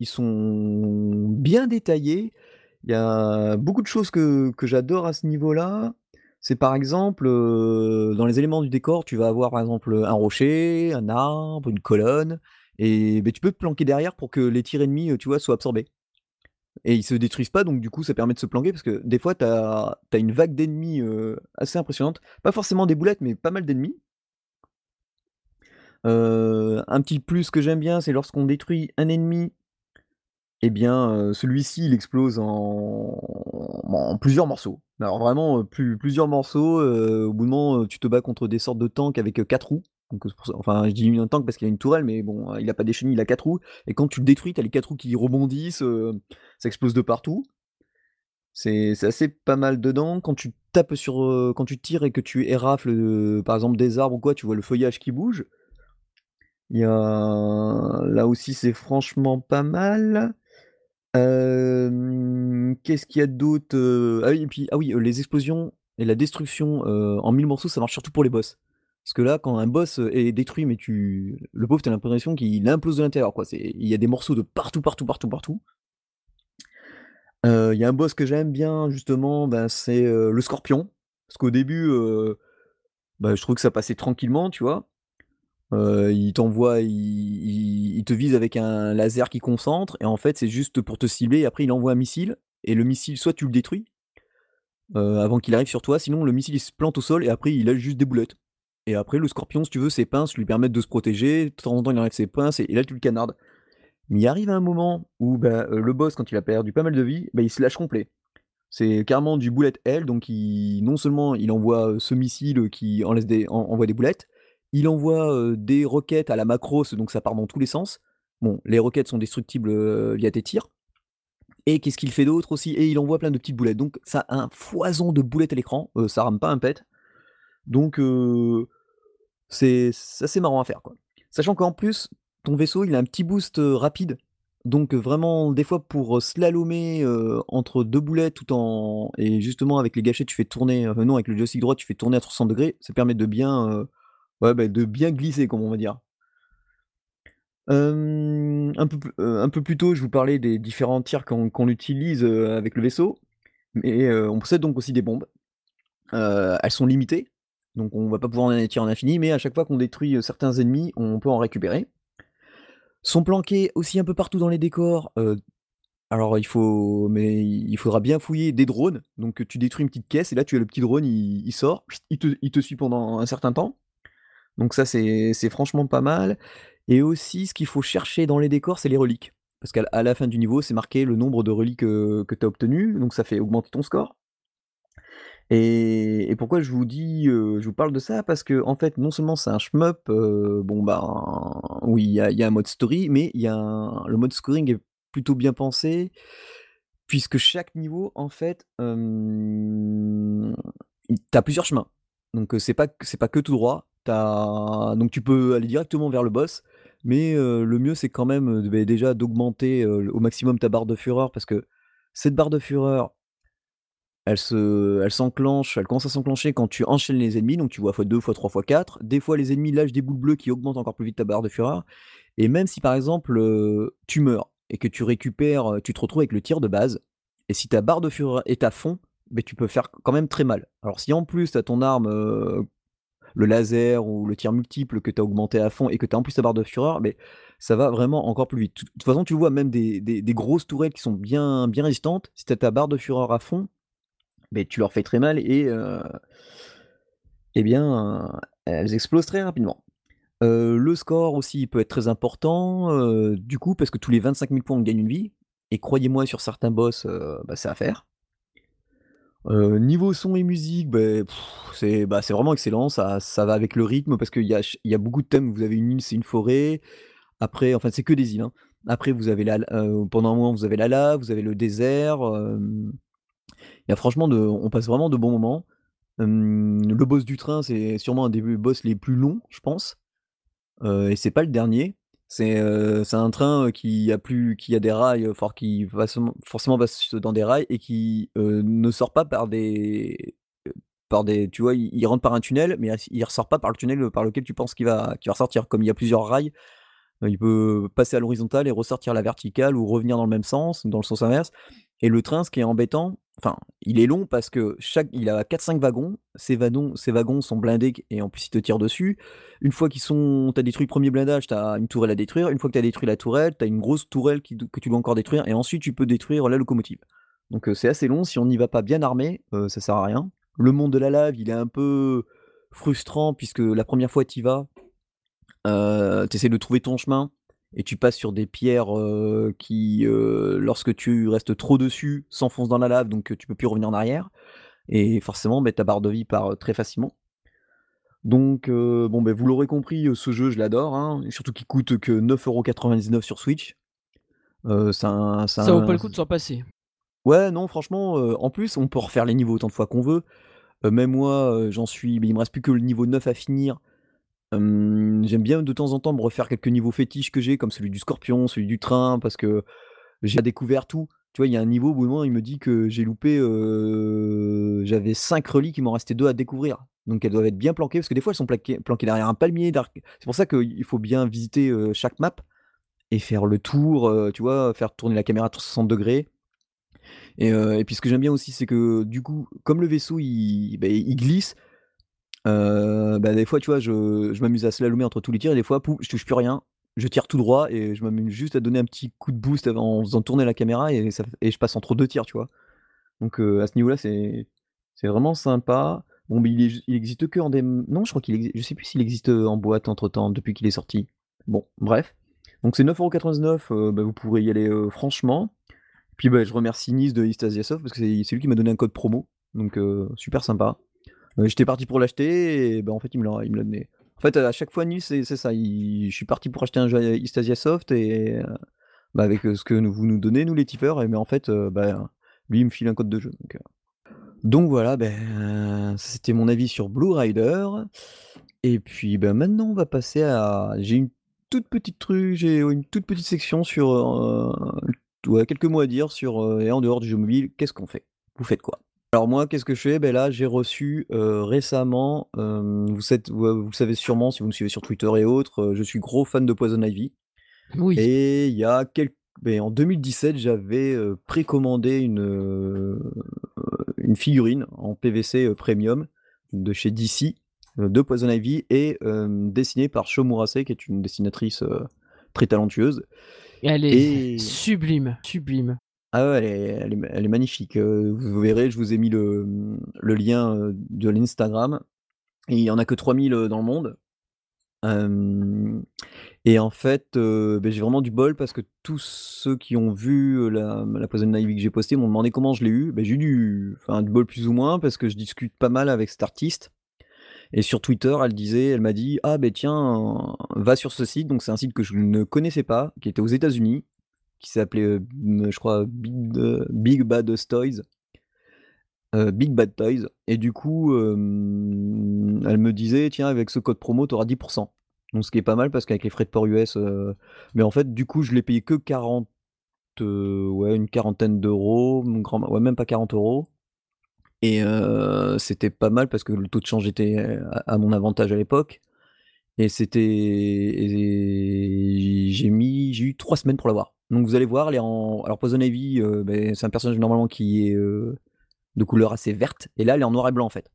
Ils sont bien détaillés. Il y a beaucoup de choses que, j'adore à ce niveau-là. C'est par exemple, dans les éléments du décor, tu vas avoir par exemple un rocher, un arbre, une colonne, et bah, tu peux te planquer derrière pour que les tirs ennemis, tu vois, soient absorbés. et ils se détruisent pas, donc du coup, ça permet de se planquer parce que des fois, tu as une vague d'ennemis, assez impressionnante. Pas forcément des boulettes, mais pas mal d'ennemis. Un petit plus que j'aime bien, c'est lorsqu'on détruit un ennemi et bien, celui-ci, il explose en plusieurs morceaux. Alors vraiment, plusieurs morceaux, au bout d'un moment, tu te bats contre des sortes de tanks avec, 4 roues. Enfin, je dis un tank parce qu'il a une tourelle, mais bon, il a pas des chenilles, il a 4 roues et quand tu le détruis, tu as les 4 roues qui rebondissent, ça explose de partout. C'est assez pas mal dedans. Quand tu tapes sur, quand tu tires et que tu érafles, par exemple des arbres ou quoi, tu vois le feuillage qui bouge. Il y a là aussi, c'est franchement pas mal. qu'est-ce qu'il y a d'autre? ah ah oui, les explosions et la destruction, en mille morceaux, ça marche surtout pour les boss. Parce que là, quand un boss, est détruit, mais tu le pauvre, tu as l'impression qu'il implose de l'intérieur, quoi. il y a des morceaux de partout, partout, partout, partout. il y a un boss que j'aime bien justement, ben, c'est, le scorpion. Parce qu'au début, bah, je trouve que ça passait tranquillement, tu vois? Il t'envoie il te vise avec un laser qui concentre et en fait, c'est juste pour te cibler et après il envoie un missile et le missile, soit tu le détruis, avant qu'il arrive sur toi, sinon le missile il se plante au sol et après il a juste des boulettes. Et après le scorpion, si tu veux, ses pinces lui permettent de se protéger, de temps en temps il enlève ses pinces et là tu le canardes. Mais il arrive un moment où, bah, le boss quand il a perdu pas mal de vie, bah, il se lâche complet. C'est carrément du bullet hell, donc il non seulement il envoie, ce missile, qui des envoie des boulettes, il envoie, des roquettes à la Macross, donc ça part dans tous les sens. Bon, les roquettes sont destructibles, via tes tirs. Et qu'est-ce qu'il fait d'autre aussi? Et il envoie plein de petites boulettes. Donc ça a un foison de boulettes à l'écran, ça rame pas un pet. Donc c'est assez marrant à faire, quoi. Sachant qu'en plus, ton vaisseau, il a un petit boost, rapide. Donc vraiment, des fois, pour, slalomer, entre deux boulettes tout en et justement avec les gâchettes, tu fais tourner, non, avec le joystick droit, tu fais tourner à 360 ça permet de bien, Ouais, bah, de bien glisser, comme on va dire. un peu plus un peu plus tôt, je vous parlais des différents tirs qu'on utilise, avec le vaisseau, mais on possède donc aussi des bombes. elles sont limitées, donc on va pas pouvoir en tirer en infini, mais à chaque fois qu'on détruit, certains ennemis, on peut en récupérer. Sont planqués aussi un peu partout dans les décors, alors il faut mais il faudra bien fouiller des drones, donc tu détruis une petite caisse et là tu as le petit drone, il sort, il te il te suit pendant un certain temps. Donc ça, c'est franchement pas mal. Et aussi, ce qu'il faut chercher dans les décors, c'est les reliques. Parce qu'à la fin du niveau, c'est marqué le nombre de reliques que tu as obtenues, donc ça fait augmenter ton score. Et, pourquoi je vous dis, je vous parle de ça? Parce que en fait, non seulement c'est un shmup, bon bah oui, il y a, un mode story, mais y a le mode scoring est plutôt bien pensé, puisque chaque niveau, en fait, tu as plusieurs chemins. Donc c'est pas pas que tout droit. Donc tu peux aller directement vers le boss, mais le mieux c'est quand même, bah, déjà d'augmenter, au maximum ta barre de fureur parce que cette barre de fureur elle se elle s'enclenche, elle commence à s'enclencher quand tu enchaînes les ennemis, donc tu vois x2, x3, x4. Des fois les ennemis lâchent des boules bleues qui augmentent encore plus vite ta barre de fureur et même si par exemple, tu meurs et que tu récupères, tu te retrouves avec le tir de base et si ta barre de fureur est à fond, beh, tu peux faire quand même très mal. Alors si en plus tu as ton arme, le laser ou le tir multiple que tu as augmenté à fond et que tu as en plus ta barre de fureur, mais ça va vraiment encore plus vite. De toute façon, tu vois même des, grosses tourelles qui sont bien, bien résistantes, si tu as ta barre de fureur à fond, mais tu leur fais très mal et euh, eh bien, elles explosent très rapidement. Euh, le score aussi peut être très important, euh, du coup, parce que tous les 25 000 points, on gagne une vie. Et croyez-moi, sur certains boss, bah, c'est à faire niveau son et musique, c'est bah, c'est vraiment excellent, ça va avec le rythme parce qu'il y a y a beaucoup de thèmes. Vous avez une île, c'est une forêt. Après enfin, c'est que des îles, hein. Après vous avez la pendant un moment, vous avez la lave, vous avez le désert, y a franchement on passe vraiment de bons moments. le boss du train, c'est sûrement un des boss les plus longs, je pense, et c'est pas le dernier. C'est, un train, qui a plus qui a des rails, fort qui va forcément passe dans des rails et qui, ne sort pas par des, par des tu vois? Il rentre par un tunnel, mais il ressort pas par le tunnel, par lequel tu penses qu'il va qu'il va ressortir. Comme il y a plusieurs rails, il peut passer à l'horizontale et ressortir à la verticale ou revenir dans le même sens, dans le sens inverse Et le train, ce qui est embêtant, enfin, il est long parce que il a 4-5 wagons. Ces wagons ces wagons sont blindés et en plus, ils te tirent dessus. Une fois qu'ils sont tu as détruit le 1er blindage, tu as une tourelle à détruire. Une fois que tu as détruit la tourelle, tu as une grosse tourelle que tu dois encore détruire et ensuite tu peux détruire la locomotive. Donc, heu, c'est assez long. Si on n'y va pas bien armé, heu, ça sert à rien. Le monde de la lave, il est un peu frustrant puisque la 1re fois tu y vas, heu, tu essaies de trouver ton chemin et tu passes sur des pierres, qui, lorsque tu restes trop dessus, s'enfoncent dans la lave, donc tu peux plus revenir en arrière et forcément, beh, ta barre de vie part, très facilement. Donc bon, beh, vous l'aurez compris, ce jeu, je l'adore, hein, surtout qu'il coûte que 9,99 € sur Switch. Un c'est Ça vaut pas le coup de s'en passer. Ouais, non, franchement, en plus, on peut refaire les niveaux autant de fois qu'on veut. Même moi, j'en suis beh, il me reste plus que le niveau 9 à finir. J'aime bien de temps en temps me refaire quelques niveaux fétiches que j'ai, comme celui du scorpion, celui du train, parce que j'ai découvert tout. Tu vois, il y a un niveau, moment, il me dit que j'ai loupé, j'avais 5 reliques, il m'en restait 2 à découvrir. Donc elles doivent être bien planquées, parce que des fois, elles sont planquées derrière un palmier c'est pour ça qu'il faut bien visiter, chaque map et faire le tour, tu vois? Faire tourner la caméra à 360° et heu, et puis ce que j'aime bien aussi, c'est que, du coup, comme le vaisseau, il il glisse, heu, bah, des fois, tu vois, je je m'amuse à slalomer entre tous les tirs et des fois, je touche plus rien. Je tire tout droit et je m'amuse juste à donner un petit coup de boost en faisant tourner la caméra et je passe entre 2 tirs, tu vois? Donc heu, à ce niveau-là, c'est vraiment sympa. Bon, beh, il existe que en dém non, je crois qu'il exi je sais plus s'il existe, heu, en boîte entre-temps, depuis qu'il est sorti. Bon, bref. Donc c'est 9,99 €, heu, bah, vous pourrez y aller, franchement. Puis, bah, je remercie Nice de Eastasia Soft parce que c'est lui qui m'a donné un code promo, donc super sympa. Heu, j'étais parti pour l'acheter et bah, en fait, il me l'a donné. En fait, à chaque fois, Nice, c'est ça, je suis parti pour acheter un jeu à Eastasia Soft et heu, bah, avec, heu, ce que vous nous donnez, nous les tipeurs mais en fait, bah, lui, il me file un code de jeu, donc voilà, beh, c'était mon avis sur Blue Rider et puis, bah, maintenant, on va passer à j'ai une toute petite tru j'ai, une toute petite section sur, quelques mots à dire sur, et en dehors du jeu mobile, qu'est-ce qu'on fait? Vous faites quoi? Alors moi, qu'est-ce que je fais? Beh, là, j'ai reçu, récemment, vous sait vous vous le savez sûrement si vous me suivez sur Twitter et autres, je suis gros fan de Poison Ivy Oui. et il y a beh, en 2017, j'avais, précommandé une, figurine en PVC, premium de chez DC, de Poison Ivy et dessinée par Sho Murase qui est une dessinatrice, très talentueuse Elle est et sublime, sublime. Ah ouais, elle est magnifique, heu, vous verrez, je vous ai mis le, mmh, lien, de l'Instagram il y en a que 3000, heu, dans le monde. Et en fait, beh, j'ai vraiment du bol parce que tous ceux qui ont vu, la Poison Ivy que j'ai postée m'ont demandé comment je l'ai eu. Beh, j'ai eu du bol plus ou moins parce que je discute pas mal avec cette artiste et sur Twitter, elle disait elle m'a dit: «Ah beh, tiens, va sur ce site», donc c'est un site que je ne connaissais pas, qui était aux États-Unis, qui s'appelait, heu, mmh, je crois Big, Big Bad Toys heu, Big Bad Toys et du coup, elle me disait: «Tiens, avec ce code promo, tu auras 10 %». Donc ce qui est pas mal parce qu'avec les frais de port US, mais en fait, du coup, je l'ai payé que 40, heu, ouais, une quarantaine d'euros, ouais, même pas 40 € et heu, c'était pas mal parce que le taux de change était à mon avantage à l'époque et c'était et j'ai mis j'ai eu 3 semaines pour l'avoir. Donc vous allez voir, elle est en alors Poison Ivy, heu, beh, c'est un personnage normalement qui est, heu, de couleur assez verte. Et là, elle est en noir et blanc, en fait.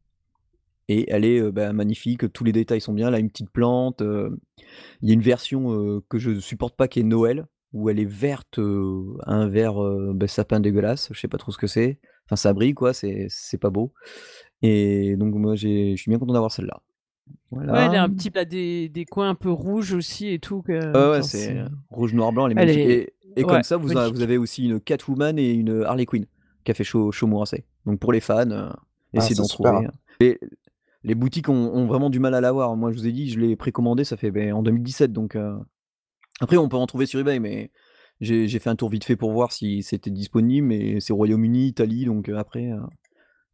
Et elle est, heu, bah, magnifique, tous les détails sont bien. Elle a une petite plante, il y a une version, que je supporte pas qui est Noël, où elle est verte, un vert, bah, sapin dégueulasse, je sais pas trop ce que c'est. Enfin, ça brille quoi, c'est pas beau. Et donc moi, je suis bien content d'avoir celle-là. Ouais, elle Voilà. un petit elle a des des coins un peu rouges aussi et tout que Ouais, c'est rouge, noir, blanc, elle est elle magnifique est et et comme ça, vous a vous avez aussi une Catwoman et une Harley Quinn qui a fait Sho Sho Murase. Donc pour les fans, heu, Ah, essayez d'en trouver, hein. et les boutiques ont ont vraiment du mal à l'avoir. Moi, je vous ai dit, je l'ai précommandé, ça fait, beh, en 2017 donc heu, après on peut en trouver sur eBay mais j'ai j'ai fait un tour vite fait pour voir si c'était disponible mais c'est Royaume-Uni, Italie donc heu, après,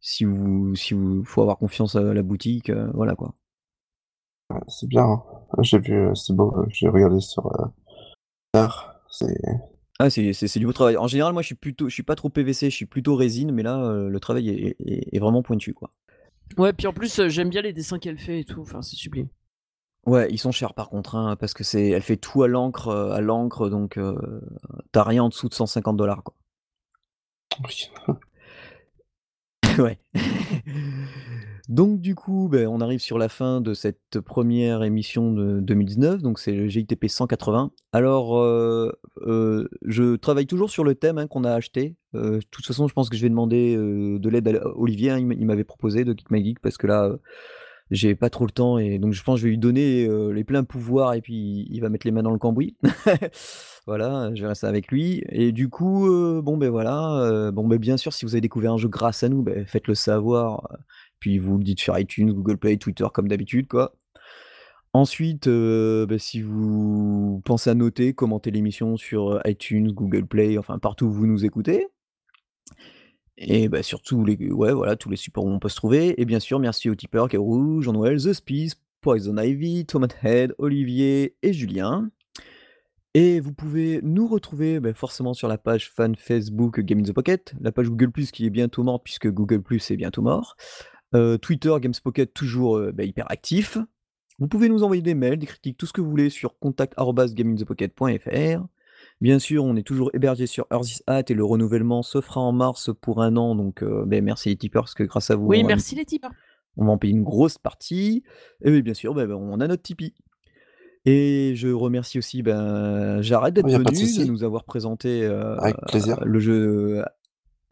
si vous si vous faut avoir confiance à la boutique, voilà quoi. Ouais, c'est bien, hein. J'ai vu, heu, c'est beau, heu, j'ai regardé sur, heu, c'est Ah, c'est c'est c'est du beau travail. En général, moi, je suis plutôt je suis pas trop PVC, je suis plutôt résine mais là, heu, le travail est est est vraiment pointu, quoi. Ouais, puis en plus, j'aime bien les dessins qu'elle fait et tout, enfin, c'est sublime. Ouais, ils sont chers par contre, hein, parce que c'est elle fait tout à l'encre, à l'encre donc heu, tu as rien en dessous de 150 $, quoi. Oui. [LAUGHS] Ouais. [LAUGHS] Donc du coup, beh, on arrive sur la fin de cette première émission de 2019, donc c'est le GITP 180. Alors, heu heu, je travaille toujours sur le thème, hein, qu'on a acheté. Heu, de toute façon, je pense que je vais demander, de l'aide à Olivier, hein, il m'a il m'avait proposé de Geek My Geek parce que là, j'ai pas trop le temps et donc je pense que je vais lui donner, les pleins pouvoirs et puis il va mettre les mains dans le cambouis. [LAUGHS] Voilà, je verrai ça avec lui et du coup, bon, beh, voilà, bon, beh, bien sûr, si vous avez découvert un jeu grâce à nous, beh, faites-le savoir, puis vous le dites sur iTunes, Google Play, Twitter comme d'habitude, quoi. Ensuite, heu, bah, si vous pensez à noter, commenter l'émission sur, heu, iTunes, Google Play, enfin partout où vous nous écoutez. Et bah, les ouais, voilà, tous les supports où on peut se trouver et bien sûr, merci aux tipeurs Garou, Jean-Noël, The Spies, Poison Ivy, Tomato Head, Olivier et Julien. Et vous pouvez nous retrouver, bah, forcément sur la page fan Facebook Game in the Pocket, la page Google+ qui est bientôt morte puisque Google+ est bientôt mort. Heu, Twitter Games Pocket toujours, heu, bah, hyper actif. Vous pouvez nous envoyer des mails, des critiques, tout ce que vous voulez sur contact@gameinthepocket.fr. Bien sûr, on est toujours hébergé sur Earthis@, et le renouvellement se fera en mars pour 1 an, donc heu, beh, merci les tipeurs parce que grâce à vous, Oui, va merci les tipeurs. on va en payer une grosse partie et oui, bien sûr, bah, bah, on a notre Tipeee. Et je remercie aussi, ben, Jared d'être Il y a pas de venu, de nous avoir présenté, plaisir. le jeu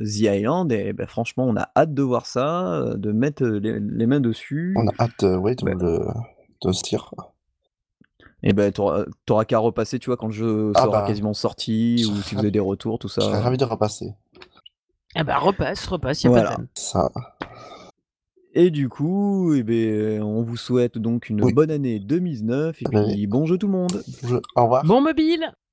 The Island et bah, franchement, on a hâte de voir ça, heu, de mettre, heu, les les mains dessus. On a hâte, heu, ouais, de Bah le de se dire. Et bah, tu auras tu auras qu'à repasser, tu vois, quand le jeu Ah sera bah, quasiment sorti ou serais si vous avez des retours, tout Je serais ça. ravi de repasser. Ah bah, repasse, repasse, y a pas de Voilà. problème. Ça Et du coup, et beh, on vous souhaite donc une Oui. bonne année 2019 et année. puis bon jeu tout le monde! Je au revoir. Bon mobile!